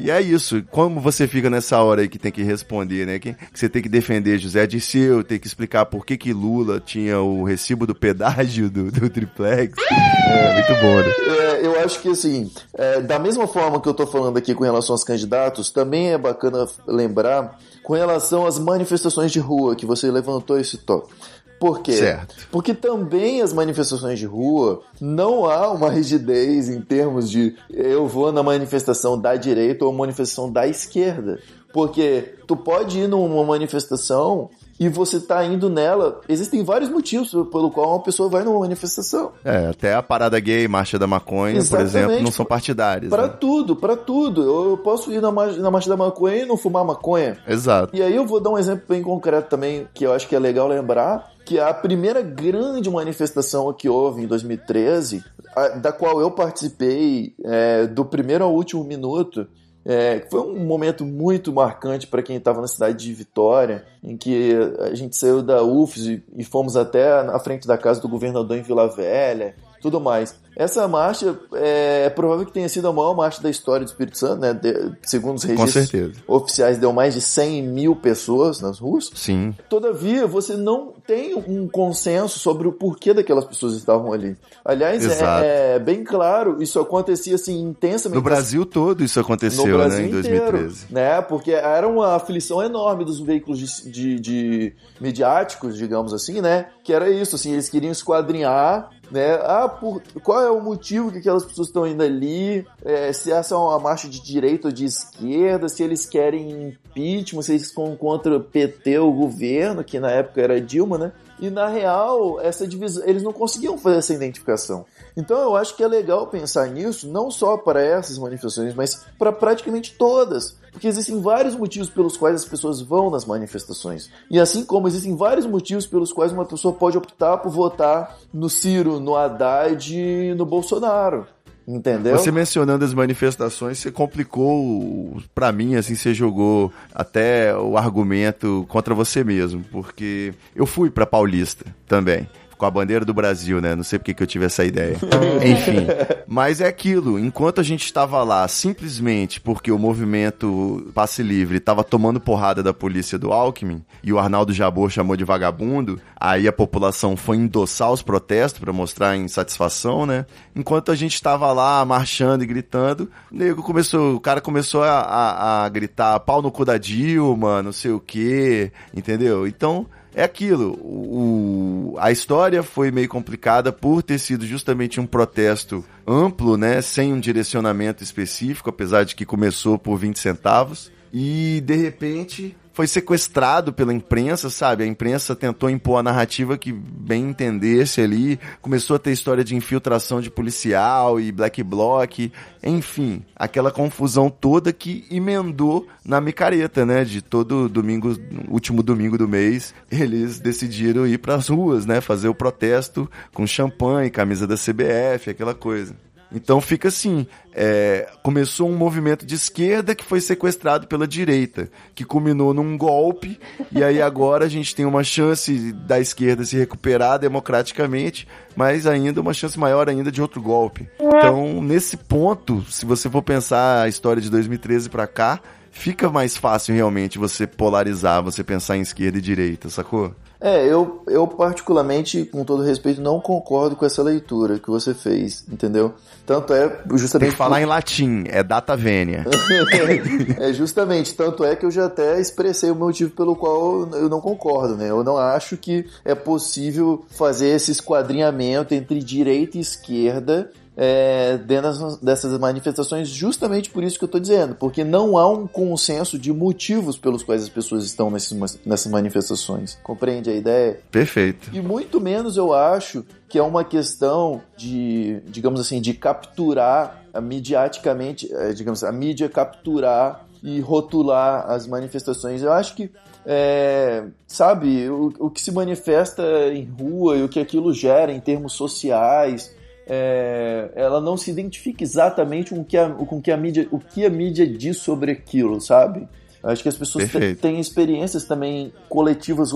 E é isso. Como você fica nessa hora aí que tem que responder, né? Que, que você tem que defender José Dirceu, tem que explicar por que que Lula tinha o recibo do pedágio do, do triplex. É, muito bom, né? É, eu acho que assim, é, da mesma forma que eu tô falando aqui com relação aos candidatos, também é bacana lembrar com relação às manifestações de rua que você levantou esse tópico. Por quê? Certo. Porque também as manifestações de rua não há uma rigidez em termos de eu vou na manifestação da direita ou manifestação da esquerda. Porque tu pode ir numa manifestação e você tá indo nela. Existem vários motivos pelo qual uma pessoa vai numa manifestação. É, até a parada gay, marcha da maconha, Exatamente. por exemplo, não são partidárias. Pra né? tudo, pra tudo. Eu, posso ir na, na marcha da maconha e não fumar maconha. Exato. E aí eu vou dar um exemplo bem concreto também, que eu acho que é legal lembrar, que a primeira grande manifestação que houve em 2013, a- da qual eu participei é, do primeiro ao último minuto, é, foi um momento muito marcante para quem estava na cidade de Vitória, em que a gente saiu da UFS e, e fomos até na frente da casa do governador em Vila Velha, tudo mais. Essa marcha é, é provável que tenha sido a maior marcha da história do Espírito Santo, né? De- segundo os registros oficiais, deu mais de 100 mil pessoas nas ruas. Sim. Todavia, você não tem um consenso sobre o porquê daquelas pessoas estavam ali. Aliás, é, é bem claro, isso acontecia assim intensamente. No Brasil todo isso aconteceu, No Brasil né, em inteiro, 2013. né? Porque era uma aflição enorme dos veículos de, de- de midiáticos, digamos assim, né? Que era isso, assim, eles queriam esquadrinhar, né? Ah, por, qual é o motivo que aquelas pessoas estão indo ali? É, se essa é uma marcha de direita ou de esquerda? Se eles querem impeachment? Se eles estão contra o PT, o governo, que na época era Dilma, né? E na real, essa divisão, eles não conseguiam fazer essa identificação. Então eu acho que é legal pensar nisso, não só para essas manifestações, mas para praticamente todas. Porque existem vários motivos pelos quais as pessoas vão nas manifestações. E assim como existem vários motivos pelos quais uma pessoa pode optar por votar no Ciro, no Haddad no Bolsonaro. Entendeu? Você mencionando as manifestações, você complicou, pra mim, assim, você jogou até o argumento contra você mesmo, porque eu fui pra Paulista também. Com a bandeira do Brasil, né? Não sei porque que eu tive essa ideia. Enfim. Mas é aquilo. Enquanto a gente estava lá, simplesmente porque o movimento Passe Livre estava tomando porrada da polícia do Alckmin e o Arnaldo Jabor chamou de vagabundo, aí a população foi endossar os protestos para mostrar insatisfação, né? Enquanto a gente estava lá marchando e gritando, o nego começou, o cara começou a, a, a gritar pau no cu da Dilma, não sei o quê, entendeu? Então, é aquilo. O, a história foi meio complicada por ter sido justamente um protesto amplo, né? Sem um direcionamento específico, apesar de que começou por 20 centavos. E de repente foi sequestrado pela imprensa, sabe? A imprensa tentou impor a narrativa que bem entendesse ali, começou a ter história de infiltração de policial e black bloc, enfim, aquela confusão toda que emendou na micareta, né? De todo domingo, último domingo do mês, eles decidiram ir pras ruas, né? Fazer o protesto com champanhe, camisa da CBF, aquela coisa. Então fica assim, é, começou um movimento de esquerda que foi sequestrado pela direita, que culminou num golpe, e aí agora a gente tem uma chance da esquerda se recuperar democraticamente, mas ainda uma chance maior ainda de outro golpe. Então, nesse ponto, se você for pensar a história de 2013 pra cá, fica mais fácil realmente você polarizar, você pensar em esquerda e direita, sacou? É, eu, eu particularmente, com todo respeito, não concordo com essa leitura que você fez, entendeu? Tanto é Tem justamente. que falar em latim, é data vênia. é justamente, tanto é que eu já até expressei o motivo pelo qual eu não concordo, né? Eu não acho que é possível fazer esse esquadrinhamento entre direita e esquerda é, dentro dessas manifestações, justamente por isso que eu tô dizendo, porque não há um consenso de motivos pelos quais as pessoas estão nesses, nessas manifestações. Compreende a ideia? Perfeito. E muito menos eu acho que é uma questão de, digamos assim, de capturar a mediaticamente, eh, digamos, a mídia capturar e rotular as manifestações. Eu acho que, é, sabe, o, o que se manifesta em rua e o que aquilo gera em termos sociais, é, ela não se identifica exatamente com o que a, com que a mídia, o que a mídia diz sobre aquilo, sabe? Acho que as pessoas têm experiências também coletivas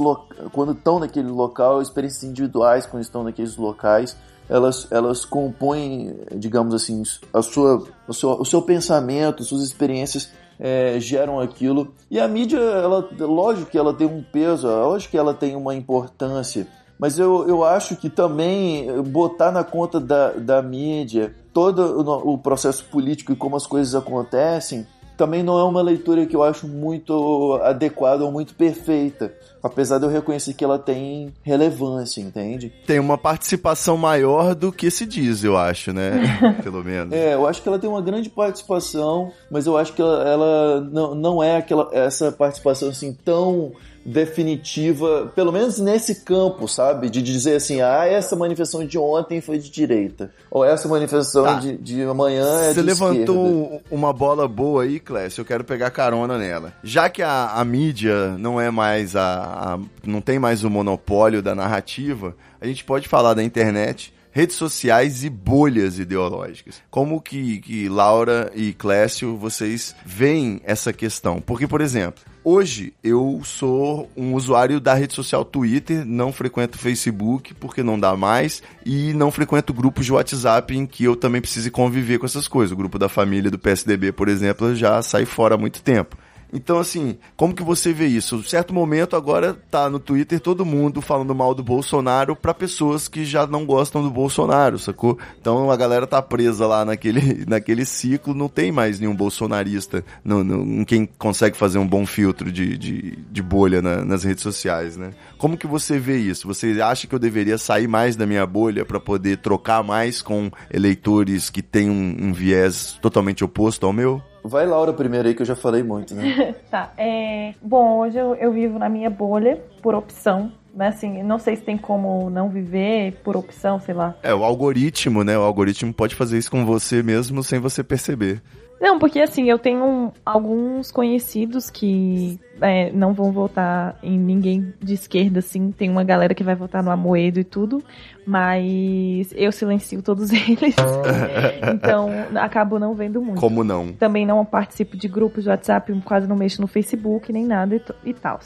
quando estão naquele local, experiências individuais quando estão naqueles locais. Elas, elas compõem, digamos assim, a sua, o, seu, o seu pensamento, suas experiências é, geram aquilo. E a mídia, ela, lógico que ela tem um peso, lógico que ela tem uma importância, mas eu, eu acho que também botar na conta da, da mídia todo o processo político e como as coisas acontecem também não é uma leitura que eu acho muito adequada ou muito perfeita. Apesar de eu reconhecer que ela tem relevância, entende? Tem uma participação maior do que se diz, eu acho, né? Pelo menos. É, eu acho que ela tem uma grande participação, mas eu acho que ela, ela não, não é aquela, essa participação assim tão definitiva, pelo menos nesse campo, sabe? De dizer assim, ah, essa manifestação de ontem foi de direita, ou essa manifestação Tá. de, de amanhã é Você de levantou esquerda. um- uma bola boa aí, Clécio, eu quero pegar carona nela. Já que a, a mídia não é mais a, a- não tem mais o monopólio da narrativa, a gente pode falar da internet, redes sociais e bolhas ideológicas. Como que, que Laura e Clécio, vocês veem essa questão? Porque, por exemplo, Hoje eu sou um usuário da rede social Twitter, não frequento Facebook porque não dá mais e não frequento grupos de WhatsApp em que eu também precise conviver com essas coisas. O grupo da família do PSDB, por exemplo, já sai fora há muito tempo. Então, assim, como que você vê isso? Em certo momento, agora tá no Twitter todo mundo falando mal do Bolsonaro pra pessoas que já não gostam do Bolsonaro, sacou? Então a galera tá presa lá naquele, naquele ciclo, não tem mais nenhum bolsonarista no, em quem consegue fazer um bom filtro de, de, de bolha na- nas redes sociais, né? Como que você vê isso? Você acha que eu deveria sair mais da minha bolha pra poder trocar mais com eleitores que têm um, um viés totalmente oposto ao meu? Vai Laura primeiro aí que eu já falei muito, né? Tá, é... Bom, hoje eu, eu vivo na minha bolha por opção. Né? Assim, não sei se tem como não viver por opção, sei lá. É, o algoritmo, né? O algoritmo pode fazer isso com você mesmo sem você perceber. Não, porque assim, eu tenho alguns conhecidos que é, não vão votar em ninguém de esquerda, assim. Tem uma galera que vai votar no Amoedo e tudo, mas eu silencio todos eles. então, acabo não vendo muito. Como não? Também não participo de grupos de WhatsApp, quase não mexo no Facebook, nem nada e, e tal.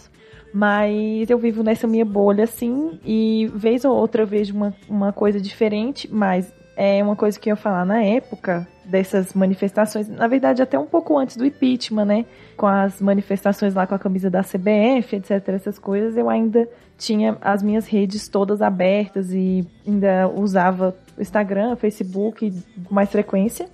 Mas eu vivo nessa minha bolha, assim, e vez ou outra eu vejo uma, uma coisa diferente, mas é uma coisa que eu ia falar na época dessas manifestações, na verdade até um pouco antes do impeachment, né? Com as manifestações lá com a camisa da CBF, etc, essas coisas, eu ainda tinha as minhas redes todas abertas e ainda usava Instagram, Facebook com mais frequência.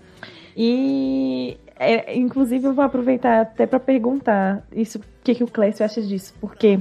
E é, inclusive eu vou aproveitar até para perguntar isso, o que, que o Clécio acha disso? Porque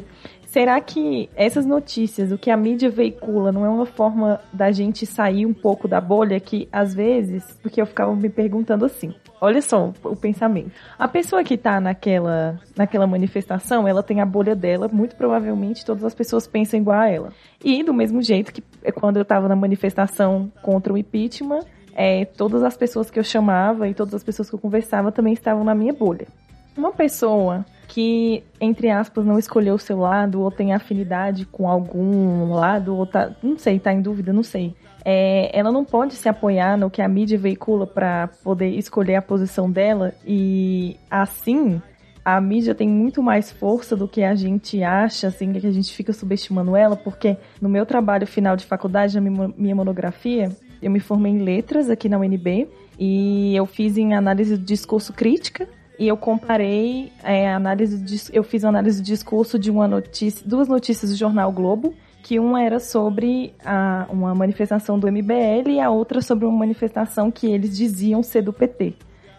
será que essas notícias, o que a mídia veicula, não é uma forma da gente sair um pouco da bolha que às vezes, porque eu ficava me perguntando assim. Olha só o pensamento. A pessoa que tá naquela, naquela manifestação, ela tem a bolha dela, muito provavelmente todas as pessoas pensam igual a ela. E do mesmo jeito que é, quando eu tava na manifestação contra o impeachment, é, todas as pessoas que eu chamava e todas as pessoas que eu conversava também estavam na minha bolha. Uma pessoa que, entre aspas, não escolheu o seu lado ou tem afinidade com algum lado, ou tá, não sei, tá em dúvida, não sei. É, ela não pode se apoiar no que a mídia veicula para poder escolher a posição dela e assim a mídia tem muito mais força do que a gente acha, assim, que a gente fica subestimando ela, porque no meu trabalho final de faculdade, na minha monografia, eu me formei em letras aqui na UNB e eu fiz em análise do discurso crítica e eu comparei é, análise de, eu fiz análise do discurso de uma notícia, duas notícias do jornal Globo, que uma era sobre a, uma manifestação do MBL e a outra sobre uma manifestação que eles diziam ser do PT.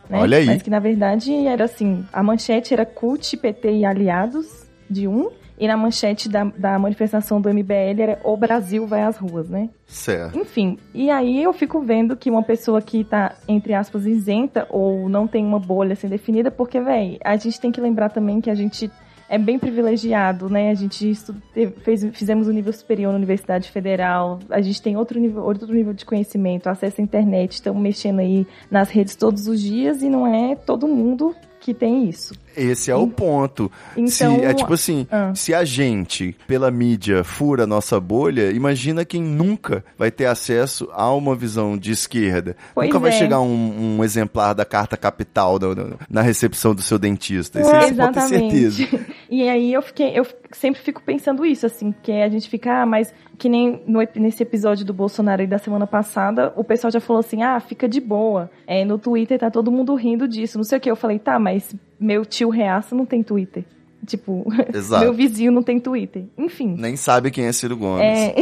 Né? Olha aí. Mas que na verdade era assim, a manchete era CUT, PT e aliados de um, e na manchete da, da manifestação do MBL era O Brasil vai às ruas, né? Certo. Enfim, e aí eu fico vendo que uma pessoa que tá, entre aspas, isenta ou não tem uma bolha assim definida, porque, véi, a gente tem que lembrar também que a gente é bem privilegiado, né? A gente teve- fez, fizemos o nível superior na Universidade Federal, a gente tem outro nível, outro nível de conhecimento, acesso à internet, estamos mexendo aí nas redes todos os dias e não é todo mundo que tem isso. Esse é o ponto. se, Então, é tipo assim, ah. se a gente, pela mídia, fura a nossa bolha, imagina quem nunca vai ter acesso a uma visão de esquerda. Pois nunca vai é. chegar um, um exemplar da carta capital no- na recepção do seu dentista. Isso ter certeza. E aí eu fiquei, eu sempre fico pensando isso, assim, que a gente fica, ah, mas que nem no nesse episódio do Bolsonaro aí da semana passada, o pessoal já falou assim, ah, fica de boa. É, no Twitter tá todo mundo rindo disso, não sei o que. Eu falei, tá, mas meu tio Reaça não tem Twitter. Tipo, Exato. meu vizinho não tem Twitter. Enfim. Nem sabe quem é Ciro Gomes. É,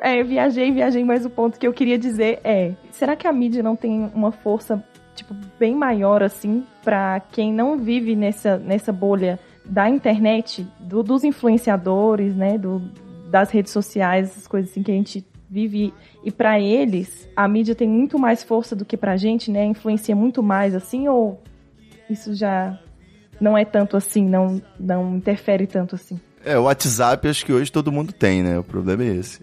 é, viajei, viajei, mas o ponto que eu queria dizer é: será que a mídia não tem uma força, tipo, bem maior, assim, pra quem não vive nessa, nessa bolha da internet, do- dos influenciadores, né, do, das redes sociais, essas coisas assim que a gente vive. E pra eles, a mídia tem muito mais força do que pra gente, né? Influencia muito mais, assim, ou isso já não é tanto assim, não, não interfere tanto assim? É, o WhatsApp acho que hoje todo mundo tem, né? O problema é esse.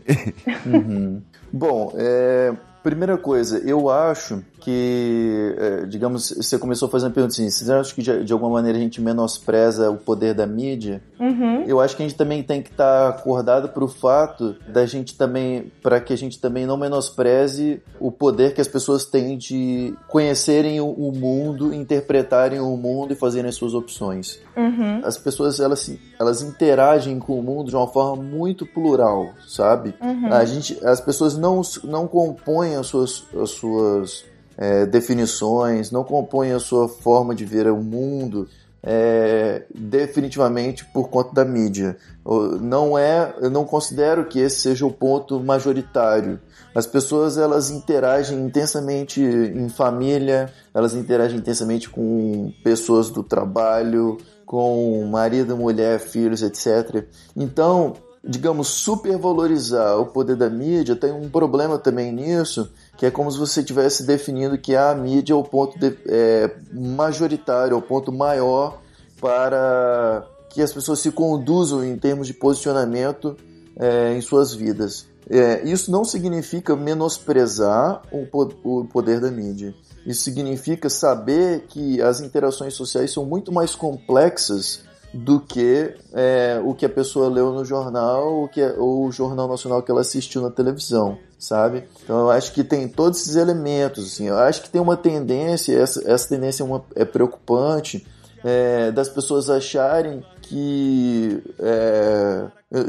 Bom, é, primeira coisa, eu acho que, é, digamos, você começou a fazer uma pergunta assim, você acha que de, de alguma maneira a gente menospreza o poder da mídia? Uhum. Eu acho que a gente também tem que estar acordado para o fato da gente também, para que a gente também não menospreze o poder que as pessoas têm de conhecerem o, o mundo, interpretarem o mundo e fazerem as suas opções. Uhum. As pessoas elas, elas interagem com o mundo de uma forma muito plural, sabe? Uhum. A gente, as pessoas não, não compõem as suas, as suas é, definições, não compõem a sua forma de ver o mundo é, definitivamente por conta da mídia. Não é, eu não considero que esse seja o ponto majoritário. As pessoas elas interagem intensamente em família, elas interagem intensamente com pessoas do trabalho, com marido, mulher, filhos, etc. Então, digamos, supervalorizar o poder da mídia tem um problema também nisso, que é como se você estivesse definindo que a mídia é o ponto de- é, majoritário, é o ponto maior para que as pessoas se conduzam em termos de posicionamento é, em suas vidas. É, isso não significa menosprezar o, o poder da mídia. Isso significa saber que as interações sociais são muito mais complexas do que é, o que a pessoa leu no jornal que, ou o jornal nacional que ela assistiu na televisão, sabe? Então eu acho que tem todos esses elementos, assim. Eu acho que tem uma tendência, essa, essa tendência é, uma, é preocupante, é, das pessoas acharem que é, eu,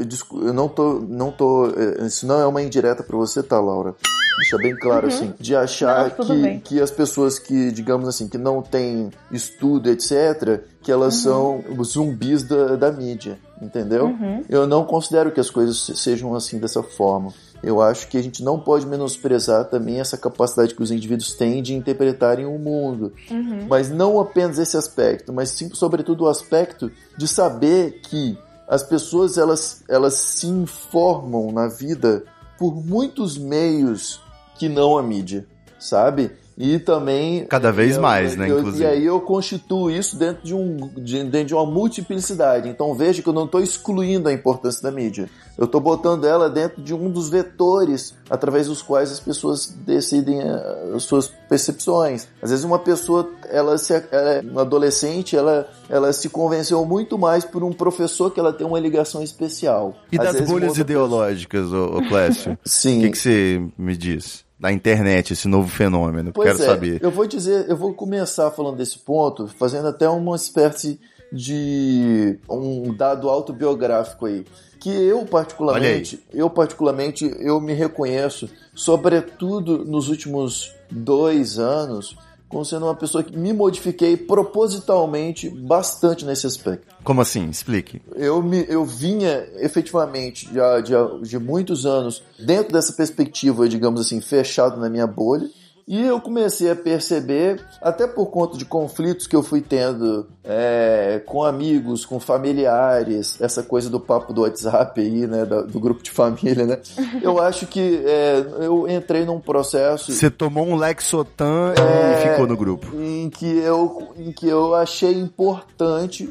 eu não tô, não tô, é, isso não é uma indireta para você, tá, Laura? Deixa bem claro assim, de achar Não, que, bem. que as pessoas que, digamos assim, que não têm estudo, etc, que elas são zumbis da, da mídia, entendeu? Uhum. Eu não considero que as coisas se- sejam assim dessa forma. Eu acho que a gente não pode menosprezar também essa capacidade que os indivíduos têm de interpretarem o mundo. Uhum. Mas não apenas esse aspecto, mas sim, sobretudo o aspecto de saber que as pessoas elas, elas se informam na vida por muitos meios que não a mídia, sabe? E também Cada vez eu- mais, né, eu- inclusive. E aí eu constituo isso dentro de, um, de, dentro de uma multiplicidade. Então veja que eu não estou excluindo a importância da mídia. Eu estou botando ela dentro de um dos vetores através dos quais as pessoas decidem eh, as suas percepções. Às vezes uma pessoa, ela se, ela, uma adolescente, ela, ela se convenceu muito mais por um professor que ela tem uma ligação especial. E Às das bolhas ideológicas, ô, ô Clécio? Sim. O que, que você me diz? Da internet, esse novo fenômeno. Pois Quero é, saber. Eu vou dizer, eu vou começar falando desse ponto, fazendo até uma espécie de um dado autobiográfico aí. Que eu particularmente, eu particularmente, eu me reconheço, sobretudo nos últimos dois anos, como sendo uma pessoa que me modifiquei propositalmente bastante nesse aspecto Como assim? Explique. eu, me, eu vinha efetivamente já de, de muitos anos dentro dessa perspectiva, digamos assim, fechado na minha bolha. E eu comecei a perceber, até por conta de conflitos que eu fui tendo é, com amigos, com familiares, essa coisa do papo do WhatsApp aí, né, da- do, grupo de família, né? Eu acho que é, eu entrei num processo Você tomou um Lexotan É. e ficou no grupo. em que eu, em que eu achei importante.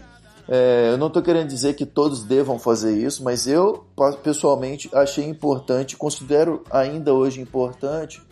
é, eu não estou querendo dizer que todos devam fazer isso, mas eu pessoalmente achei importante, considero ainda hoje importante,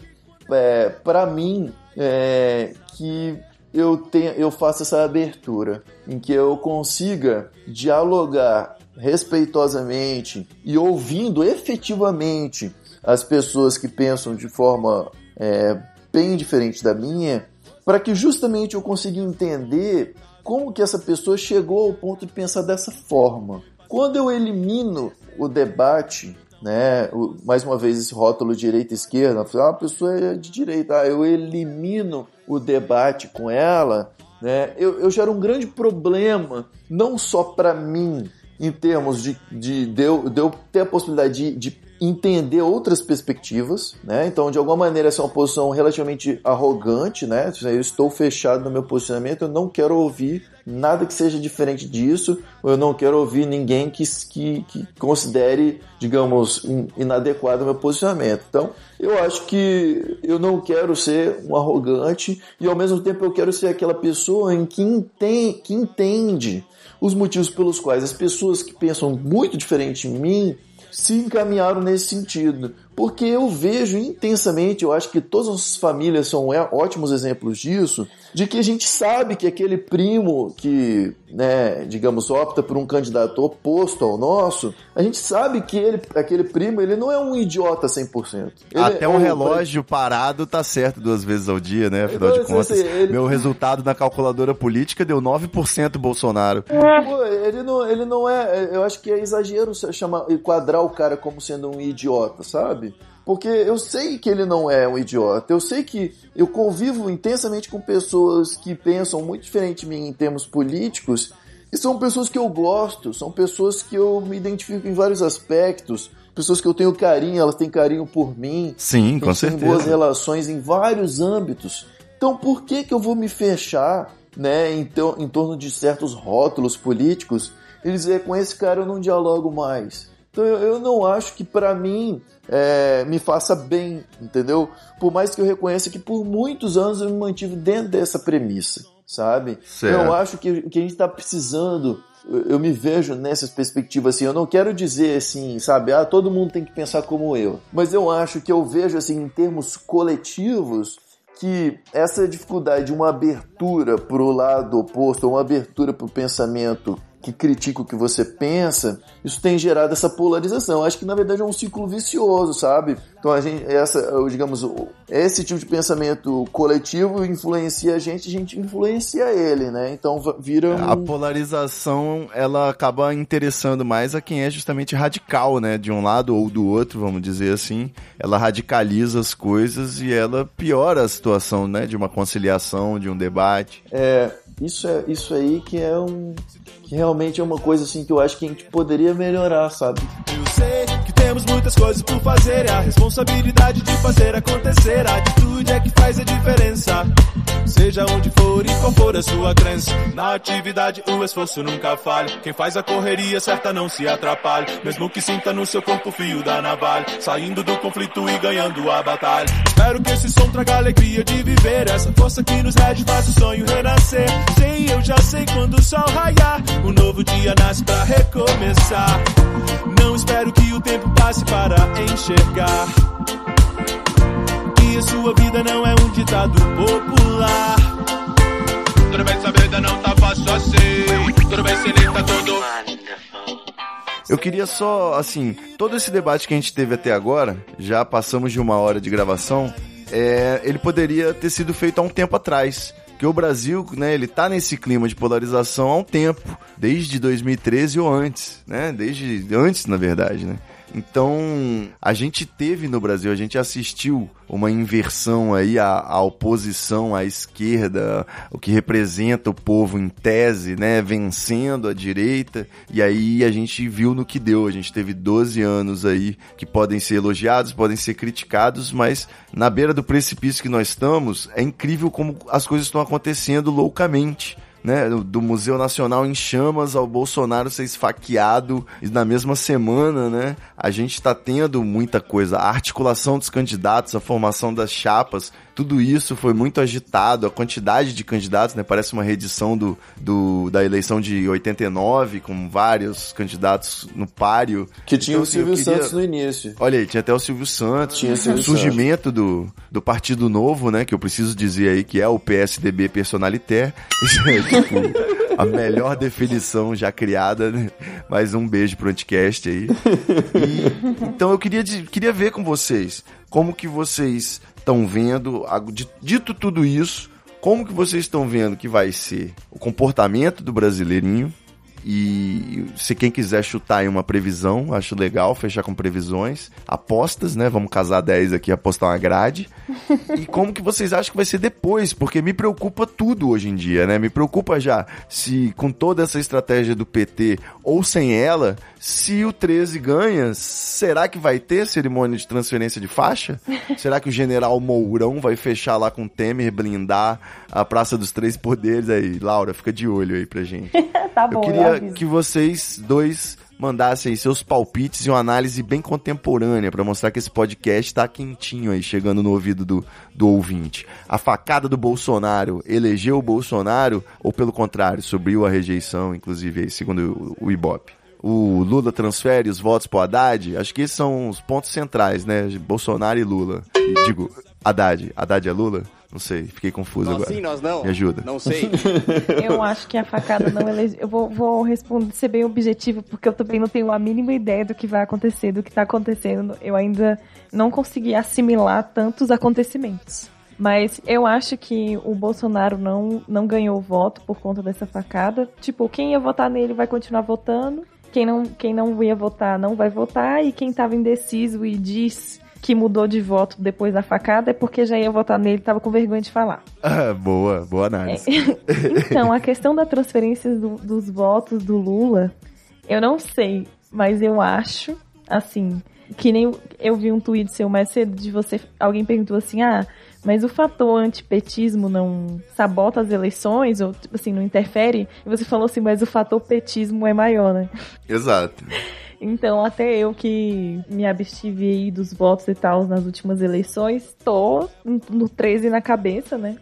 para mim, é, que eu, tenha, eu faça essa abertura, em que eu consiga dialogar respeitosamente e ouvindo efetivamente as pessoas que pensam de forma é, bem diferente da minha, para que justamente eu consiga entender como que essa pessoa chegou ao ponto de pensar dessa forma. Quando eu elimino o debate, né, o, mais uma vez esse rótulo direita esquerda, ah, a pessoa é de direita, ah, eu elimino o debate com ela, né, eu, eu gero um grande problema, não só para mim, em termos de, de, de, eu, de eu ter a possibilidade de, de entender outras perspectivas, né? Então, de alguma maneira, essa é uma posição relativamente arrogante, né? Eu estou fechado no meu posicionamento, eu não quero ouvir nada que seja diferente disso, eu não quero ouvir ninguém que, que, que considere, digamos, inadequado o meu posicionamento. Então, eu acho que eu não quero ser um arrogante e, ao mesmo tempo, eu quero ser aquela pessoa em que, entende, que entende os motivos pelos quais as pessoas que pensam muito diferente de mim se encaminharam nesse sentido. Porque eu vejo intensamente, eu acho que todas as famílias são é, ótimos exemplos disso, de que a gente sabe que aquele primo que, né, digamos, opta por um candidato oposto ao nosso, a gente sabe que ele, aquele primo, ele não é um idiota 100%. Ele Até é um relógio parado tá certo duas vezes ao dia, né? Afinal de Então, contas, assim, ele- meu resultado na calculadora política deu 9% Bolsonaro. Pô, ele não, ele não é. Eu acho que é exagero chamar, enquadrar o cara como sendo um idiota, sabe? Porque eu sei que ele não é um idiota. Eu sei que eu convivo intensamente com pessoas que pensam muito diferente de mim em termos políticos. E são pessoas que eu gosto, são pessoas que eu me identifico em vários aspectos, pessoas que eu tenho carinho, elas têm carinho por mim. Sim, com gente tem boas certeza. relações em vários âmbitos. Então, por que que eu vou me fechar, né, em, em torno de certos rótulos políticos e dizer com esse cara eu não dialogo mais? Então, eu, eu não acho que pra mim é, me faça bem, entendeu? Por mais que eu reconheça que por muitos anos eu me mantive dentro dessa premissa, sabe? Certo. Eu acho que o que a gente está precisando eu- eu me vejo nessas perspectivas assim, eu não quero dizer assim, sabe, ah, todo mundo tem que pensar como eu, mas eu acho que eu vejo assim em termos coletivos que essa dificuldade de uma abertura para o lado oposto, uma abertura para o pensamento que critica o que você pensa, isso tem gerado essa polarização. Acho que na verdade é um ciclo vicioso, sabe? Então a gente, essa, digamos, esse tipo de pensamento coletivo influencia a gente, a gente influencia ele, né? Então vira A um, polarização, ela acaba interessando mais a quem é justamente radical, né? De um lado ou do outro, vamos dizer assim. Ela radicaliza as coisas e ela piora a situação, né? De uma conciliação, de um debate. É, isso, é, isso aí que é um. Que realmente é uma coisa assim que eu acho que a gente poderia melhorar, sabe? Eu sei que temos muitas coisas por fazer e a responsabilidade de fazer acontecer. A atitude é que faz a diferença. Seja onde for e qual for a sua crença. Na atividade o esforço nunca falha. Quem faz a correria certa não se atrapalhe. Mesmo que sinta no seu corpo o fio da navalha. Saindo do conflito e ganhando a batalha. Espero que esse som traga alegria de viver. Essa força que nos rege faz o sonho renascer. Sei, eu já sei quando o sol raiar. Um novo dia nasce pra recomeçar. Não espero que o tempo passe para enxergar. Que a sua vida não é um ditado popular. Tudo bem, essa vida não tá fácil assim. Tudo bem, se ele tá todo. Eu queria só, assim, todo esse debate que a gente teve até agora, já passamos de uma hora de gravação, é, ele poderia ter sido feito há um tempo atrás. Porque o Brasil, né, ele tá nesse clima de polarização há um tempo, desde 2013 ou antes, né? Desde antes, na verdade, né? Então, a gente teve no Brasil, a gente assistiu uma inversão aí, a, a oposição à esquerda, o que representa o povo em tese, né, vencendo a direita, e aí a gente viu no que deu, a gente teve 12 anos aí que podem ser elogiados, podem ser criticados, mas na beira do precipício que nós estamos, é incrível como as coisas estão acontecendo loucamente né, do, Museu Nacional em chamas ao Bolsonaro ser esfaqueado e na mesma semana, né, a gente está tendo muita coisa, a articulação dos candidatos, a formação das chapas, tudo isso foi muito agitado, a quantidade de candidatos, né, parece uma reedição do, do da eleição de 89 com vários candidatos no páreo. Que tinha Então, o assim, Silvio queria- Santos no início. Olha aí, tinha até o Silvio Santos. Tinha o Silvio surgimento do, do Partido Novo, né? Que eu preciso dizer aí que é o PSDB personalité. Tipo, a melhor definição já criada, né? Mais um beijo pro Anticast aí. E, então eu queria, queria ver com vocês como que vocês estão vendo, dito tudo isso, como que vocês estão vendo que vai ser o comportamento do brasileirinho e se quem quiser chutar aí uma previsão, acho legal fechar com previsões. Apostas, né? Vamos casar 10 aqui, apostar uma grade. e como que vocês acham que vai ser depois? Porque me preocupa tudo hoje em dia, né? Me preocupa já se com toda essa estratégia do PT ou sem ela, se o 13 ganha, será que vai ter cerimônia de transferência de faixa? será que o general Mourão vai fechar lá com o Temer, blindar a Praça dos Três Poderes? Aí, Laura, fica de olho aí pra gente. tá Eu bom, eu queria aviso. que vocês dois mandassem seus palpites e uma análise bem contemporânea pra mostrar que esse podcast tá quentinho aí, chegando no ouvido do, do ouvinte. A facada do Bolsonaro elegeu o Bolsonaro ou, pelo contrário, subiu a rejeição, inclusive, aí, segundo o, o Ibope? O Lula transfere os votos pro Haddad? Acho que esses são os pontos centrais, né? Bolsonaro e Lula. E, digo, Haddad. Haddad é Lula? Não sei, fiquei confuso Nós agora. sim, nós não. Me ajuda. Não sei. Eu acho que a facada não elegeu. Eu vou, vou responder, ser bem objetivo, porque eu também não tenho a mínima ideia do que vai acontecer, do que tá acontecendo. Eu ainda não consegui assimilar tantos acontecimentos. Mas eu acho que o Bolsonaro não, não ganhou voto por conta dessa facada. Tipo, quem ia votar nele vai continuar votando. Quem não, quem não ia votar não vai votar. E quem tava indeciso e diz que mudou de voto depois da facada é porque já ia votar nele e tava com vergonha de falar. Ah, boa, boa análise. Então, a questão da transferência do- dos votos do Lula, eu não sei, mas eu acho, assim, que nem eu vi um tweet seu mais cedo de você, alguém perguntou assim, ah, mas o fator antipetismo não sabota as eleições, ou, tipo assim, não interfere? E você falou assim, mas o fator petismo é maior, né? Exato. Então, até eu que me abstive aí dos votos e tal nas últimas eleições, tô no 13 na cabeça, né?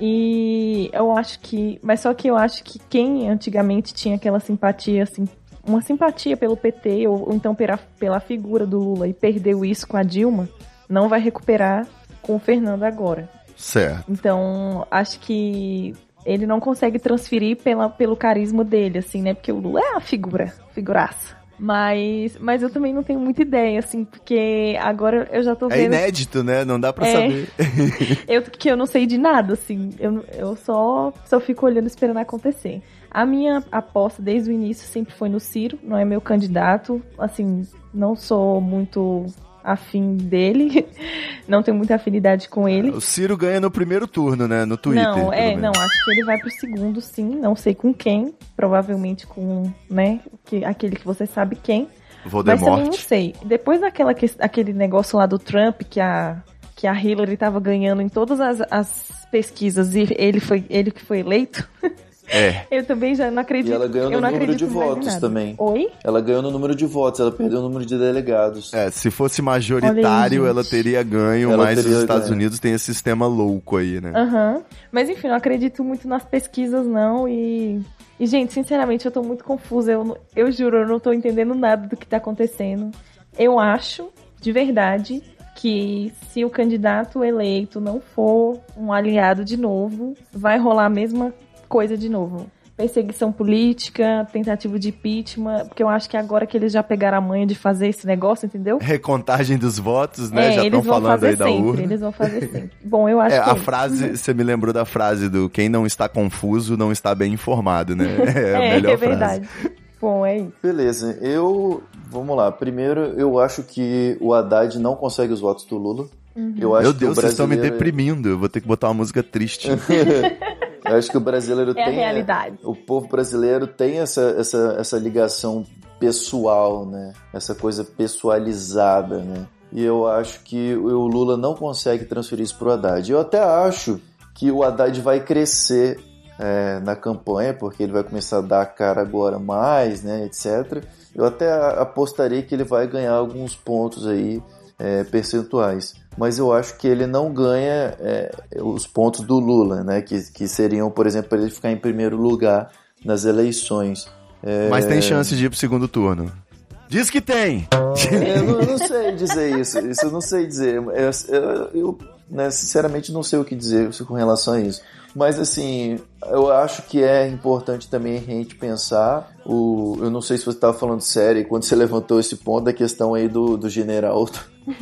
E eu acho que. Mas só que eu acho que quem antigamente tinha aquela simpatia, assim, uma simpatia pelo PT, ou, ou então pela, pela figura do Lula e perdeu isso com a Dilma, não vai recuperar com o Fernando agora. Certo. Então, acho que ele não consegue transferir pela, pelo carisma dele, assim, né? Porque o Lula é uma figura, figuraça. Mas, mas eu também não tenho muita ideia, assim, porque agora eu já tô É vendo inédito, né? Não dá pra É. saber. eu, que eu não sei de nada, assim. Eu, eu só, só fico olhando esperando acontecer. A minha aposta desde o início sempre foi no Ciro, não é meu candidato. Assim, não sou muito afim dele, não tenho muita afinidade com ele. O Ciro ganha no primeiro turno, né? No Twitter. Não, é, menos. não, acho que ele vai pro segundo, sim. Não sei com quem. Provavelmente com, né, que, aquele que você sabe quem. Mas também não sei. Depois daquela que- aquele negócio lá do Trump que a que a Hillary tava ganhando em todas as, as pesquisas e ele foi ele que foi eleito. É. Eu também já não acredito. E ela ganhou eu no não número de votos também. Oi? Ela ganhou no número de votos, ela perdeu o número de delegados. É, se fosse majoritário, aí, ela teria ganho, Ela mas teria os Estados ganho. Unidos tem esse sistema louco aí, né? Aham. Mas enfim, não acredito muito nas pesquisas, não. E, e gente, sinceramente, eu tô muito confusa. Eu, eu juro, eu não tô entendendo nada do que tá acontecendo. Eu acho, de verdade, que se o candidato eleito não for um aliado de novo, vai rolar a mesma coisa de novo. Perseguição política, tentativa de impeachment, porque eu acho que agora que eles já pegaram a manha de fazer esse negócio, entendeu? Recontagem dos votos, né? é, Já estão eles vão falando fazer aí da sempre, urna. eles vão fazer sempre. Bom, eu acho É, que a é frase, você me lembrou da frase do quem não está confuso não está bem informado, né? É a melhor é frase. verdade. Bom, é isso. Beleza, eu. Vamos lá. Primeiro, eu acho que o Haddad não consegue os votos do Lula. Eu acho Meu que Deus, vocês estão me brasileiro- deprimindo. Eu vou ter que botar uma música triste. Eu acho que o brasileiro É a tem. realidade. O povo brasileiro tem essa, essa, essa ligação pessoal, né? Essa coisa pessoalizada, né? E eu acho que o Lula não consegue transferir isso pro Haddad. Eu até acho que o Haddad vai crescer é, na campanha, porque ele vai começar a dar a cara agora mais, né, etc. Eu até apostaria que ele vai ganhar alguns pontos aí é, percentuais. Mas eu acho que ele não ganha é, os pontos do Lula, né? Que, que seriam, por exemplo, para ele ficar em primeiro lugar nas eleições. É... Mas tem chance de ir pro segundo turno. Diz que tem! Eu não, eu não sei dizer isso. Isso eu não sei dizer. Eu, eu, eu né, sinceramente não sei o que dizer com relação a isso. Mas assim, eu acho que é importante também a gente pensar. O, eu não sei se você estava falando sério quando você levantou esse ponto da questão aí do, do general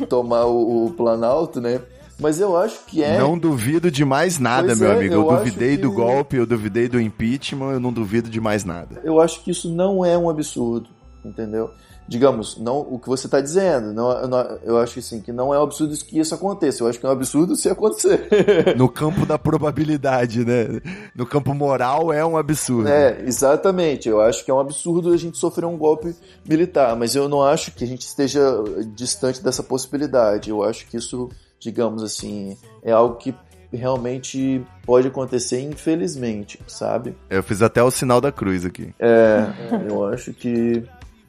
tomar o, o Planalto, né? Mas eu acho que é. Não duvido de mais nada, pois meu é, amigo. Eu, eu duvidei que... do golpe, eu duvidei do impeachment, eu não duvido de mais nada. Eu acho que isso não é um absurdo, entendeu? Digamos, não o que você está dizendo. Não, não, eu acho assim, que não é um absurdo que isso aconteça. Eu acho que é um absurdo se acontecer. no campo da probabilidade, né? No campo moral é um absurdo. É, exatamente. Eu acho que é um absurdo a gente sofrer um golpe militar, mas eu não acho que a gente esteja distante dessa possibilidade. Eu acho que isso, digamos assim, é algo que realmente pode acontecer, infelizmente, sabe? Eu fiz até o sinal da cruz aqui. É, eu acho que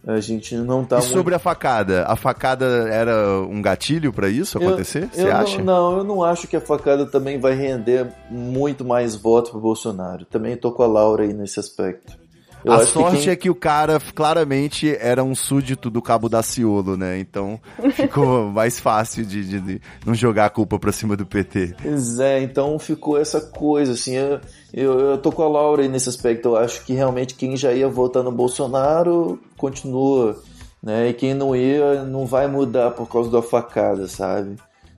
a gente não tá. E muito... sobre a facada? A facada era um gatilho para isso acontecer? Você acha? Não, não, eu não acho que a facada também vai render muito mais votos pro Bolsonaro. Também tô com a Laura aí nesse aspecto. Eu a sorte que quem... é que o cara claramente era um súdito do Cabo da Ciolo, né? Então ficou mais fácil de, de, de, não jogar a culpa pra cima do PT. Pois é, então ficou essa coisa, assim. Eu, eu, eu tô com a Laura aí nesse aspecto. Eu acho que realmente quem já ia votar no Bolsonaro continua, né? E quem não ia não vai mudar por causa da facada, sabe?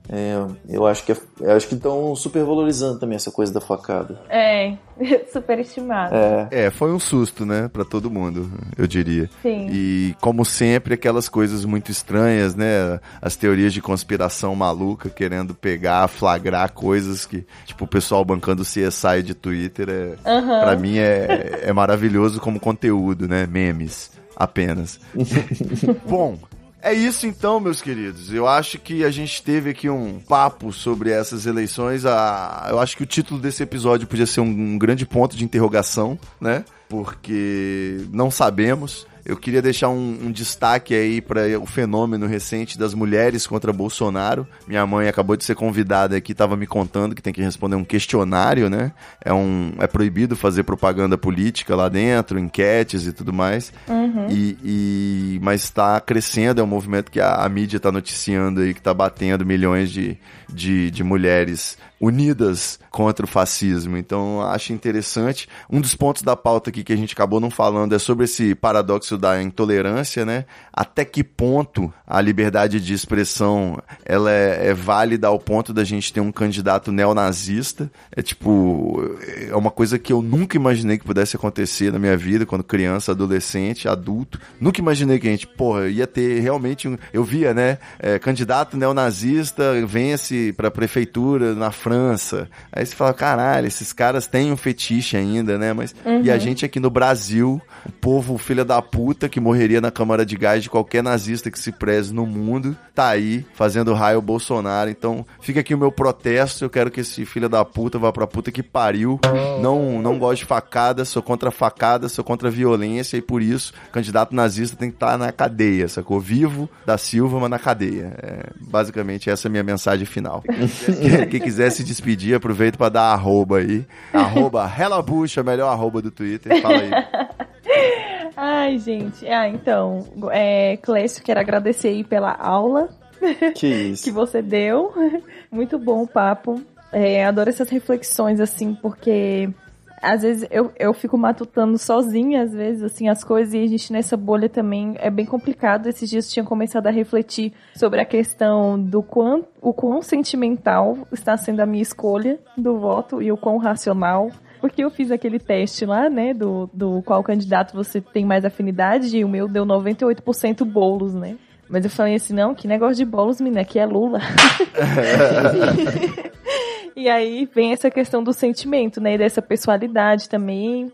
É, eu acho que é, eu acho que estão supervalorizando também essa coisa da facada. É, superestimado. É. é, foi um susto, né, para todo mundo, eu diria. Sim. E como sempre, aquelas coisas muito estranhas, né, as teorias de conspiração maluca querendo pegar, flagrar coisas que, tipo, o pessoal bancando CSI de Twitter, é, uhum. para mim é, é maravilhoso como conteúdo, né, memes apenas. Bom, é isso então, meus queridos. Eu acho que a gente teve aqui um papo sobre essas eleições. Ah, eu acho que o título desse episódio podia ser um, um grande ponto de interrogação, né? Porque não sabemos. Eu queria deixar um, um destaque aí para o fenômeno recente das mulheres contra Bolsonaro. Minha mãe acabou de ser convidada aqui, estava me contando que tem que responder um questionário, né? É, um, é proibido fazer propaganda política lá dentro, enquetes e tudo mais. Uhum. E, e, mas está crescendo, é um movimento que a, a mídia está noticiando aí, que está batendo milhões de, de, de mulheres unidas contra o fascismo. Então, acho interessante. Um dos pontos da pauta aqui que a gente acabou não falando é sobre esse paradoxo da intolerância, né? Até que ponto a liberdade de expressão ela é, é válida ao ponto da gente ter um candidato neonazista? É tipo, é uma coisa que eu nunca imaginei que pudesse acontecer na minha vida, quando criança, adolescente, adulto. Nunca imaginei que a gente, porra, ia ter realmente um. Eu via, né? É, candidato neonazista vence para prefeitura na França. Aí você fala, caralho, esses caras têm um fetiche ainda, né? Mas uhum. e a gente aqui no Brasil, o povo filha da puta que morreria na câmara de gás de qualquer nazista que se preze no mundo, tá aí fazendo raio Bolsonaro. Então, fica aqui o meu protesto, eu quero que esse filho da puta vá pra puta que pariu. Não não gosto de facada, sou contra facada, sou contra violência e por isso, candidato nazista tem que estar tá na cadeia, sacou? Vivo da Silva, mas na cadeia. É, basicamente essa é a minha mensagem final. Quem quiser se despedir, aproveita para dar arroba aí. Arroba Relabucha, melhor arroba do Twitter. Fala aí. Ai, gente. Ah, então, é, Clécio, quero agradecer aí pela aula que, isso. que você deu. Muito bom o papo. É, adoro essas reflexões, assim, porque às vezes eu, eu fico matutando sozinha, às vezes, assim, as coisas, e a gente nessa bolha também é bem complicado. Esses dias eu tinha começado a refletir sobre a questão do quão, o quão sentimental está sendo a minha escolha do voto e o quão racional. Porque eu fiz aquele teste lá, né, do, do qual candidato você tem mais afinidade, e o meu deu 98% bolos, né? Mas eu falei assim, não, que negócio de bolos, menina, aqui é Lula. E aí vem essa questão do sentimento, né? E dessa pessoalidade também.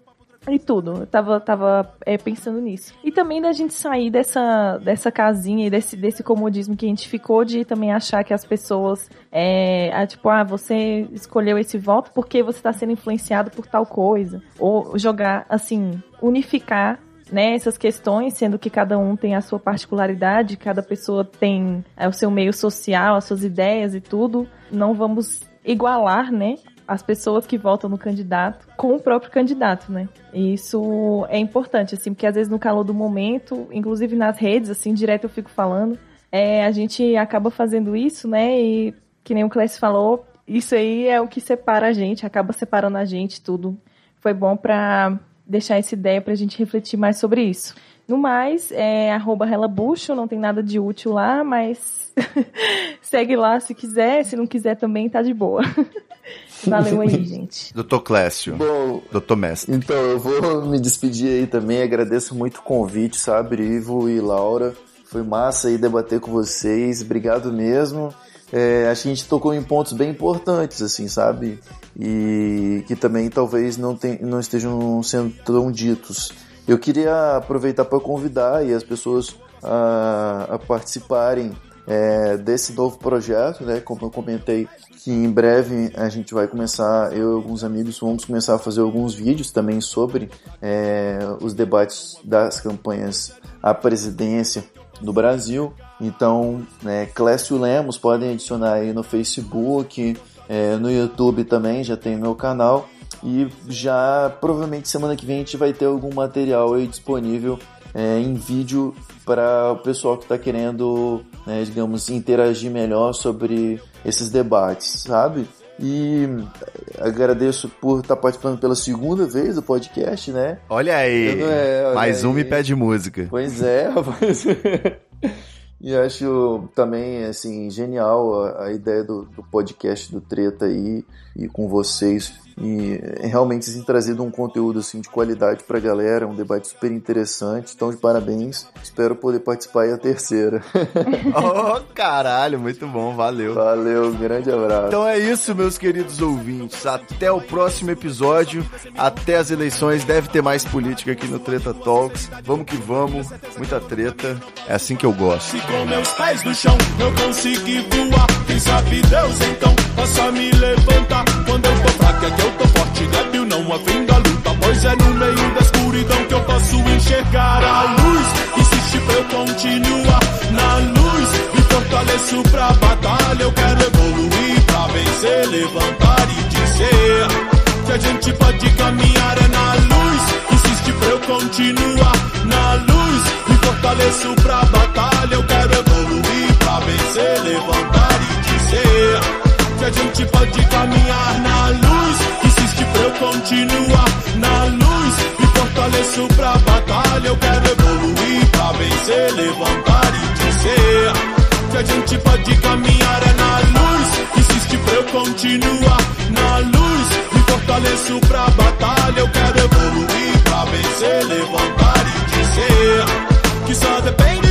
E tudo. Eu tava, tava é, pensando nisso. E também da gente sair dessa, dessa casinha e desse, desse comodismo que a gente ficou de também achar que as pessoas é, é tipo, ah, você escolheu esse voto porque você está sendo influenciado por tal coisa. Ou jogar, assim, unificar né, essas questões, sendo que cada um tem a sua particularidade, cada pessoa tem é, o seu meio social, as suas ideias e tudo. Não vamos igualar, né, as pessoas que votam no candidato com o próprio candidato, né? E isso é importante, assim, porque às vezes no calor do momento, inclusive nas redes, assim, direto eu fico falando, é, a gente acaba fazendo isso, né? E que nem o Clécio falou, isso aí é o que separa a gente, acaba separando a gente, tudo. Foi bom para deixar essa ideia pra gente refletir mais sobre isso. No mais, é arroba relabucho, não tem nada de útil lá, mas segue lá se quiser, se não quiser também tá de boa. Valeu aí, gente. Doutor Clécio. Bom, Doutor Mestre. Então, eu vou me despedir aí também. Agradeço muito o convite, sabe, Ivo e Laura. Foi massa aí debater com vocês. Obrigado mesmo. É, acho que a gente tocou em pontos bem importantes, assim, sabe? E que também talvez não, tem, não estejam sendo tão ditos. Eu queria aproveitar para convidar aí as pessoas a, a participarem é, desse novo projeto, né? Como eu comentei, que em breve a gente vai começar, eu e alguns amigos vamos começar a fazer alguns vídeos também sobre é, os debates das campanhas à presidência no Brasil. Então, né, Clécio Lemos podem adicionar aí no Facebook, é, no YouTube também, já tem meu canal. E já provavelmente semana que vem a gente vai ter algum material aí disponível é, em vídeo para o pessoal que está querendo, né, digamos, interagir melhor sobre esses debates, sabe? E agradeço por estar tá participando pela segunda vez do podcast, né? Olha aí, É, olha mais um aí. me pede música. Pois é, rapaz. E acho também, assim, genial a, a ideia do, do podcast do Treta aí e com vocês. E realmente tem trazido um conteúdo, assim, de qualidade pra galera, um debate super interessante. Então, de parabéns. Espero poder participar aí a terceira. oh, caralho, muito bom, valeu. Valeu, um grande abraço. Então é isso, meus queridos ouvintes. Até o próximo episódio. Até as eleições. Deve ter mais política aqui no Treta Talks. Vamos que vamos. Muita treta. É assim que eu gosto. Se com meus pés no chão eu consegui voar, quem sabe Deus então possa me levantar. Quando eu tô fraco é eu tô forte, débil não havendo a luta, pois é no meio da escuridão que eu posso enxergar a luz. Insiste pra eu continuar na luz, me fortaleço pra batalha. Eu quero evoluir pra vencer, levantar e dizer que a gente pode caminhar é na luz. Insiste pra eu continuar na luz, me fortaleço pra batalha. Eu quero evoluir pra vencer, levantar e dizer que a gente pode caminhar na luz. Insiste pra eu continuar na luz, me fortaleço pra batalha. Eu quero evoluir pra vencer, levantar e dizer que a gente pode caminhar é na luz. Insiste pra eu continuar na luz, me fortaleço pra batalha. Eu quero evoluir pra vencer, levantar e dizer que só depende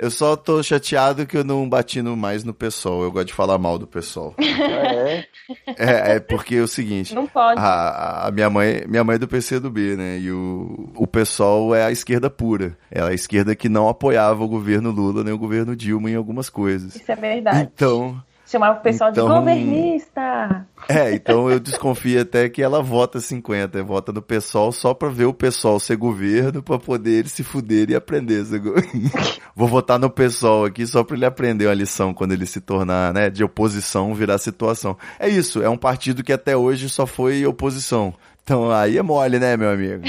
Eu só tô chateado que eu não bati no- mais no pessoal. Eu gosto de falar mal do pessoal. Ah, é? É, é porque é o seguinte. Não pode. A, a minha mãe, minha mãe é do PC do B, né? E o, o pessoal é a esquerda pura. É a esquerda que não apoiava o governo Lula nem o governo Dilma em algumas coisas. Isso é verdade. Então, Chamava o pessoal Então- de governista. é, então eu desconfio até que ela vota 50, vota no pessoal só pra ver o pessoal ser governo pra poder ele se fuder e aprender. Vou votar no pessoal aqui só pra ele aprender uma lição quando ele se tornar, né, de oposição virar situação. É isso, é um partido que até hoje só foi oposição. Então aí é mole, né, meu amigo?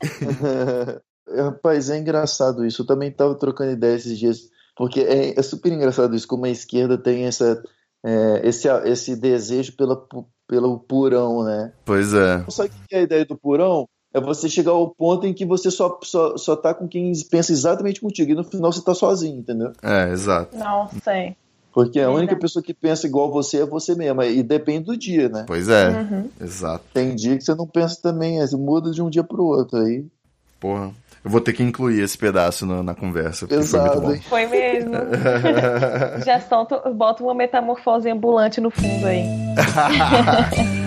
Rapaz, é engraçado isso. Eu também tava trocando ideia esses dias, porque é, é super engraçado isso, como a esquerda tem essa, é, esse, esse desejo pela, pelo purão, né? Pois é. Sabe o que é a ideia do purão? É você chegar ao ponto em que você só, só, só tá com quem pensa exatamente contigo. E no final você tá sozinho, entendeu? É, exato. Não sei. Porque a única pessoa que pensa igual você é você mesma. E depende do dia, né? Pois é, Uhum. exato. Tem dia que você não pensa também, você muda de um dia pro outro. Aí, Porra. Eu vou ter que incluir esse pedaço na, na conversa, porque Pesado, foi muito bom. hein? Foi mesmo. Já solta, bota uma metamorfose ambulante no fundo aí.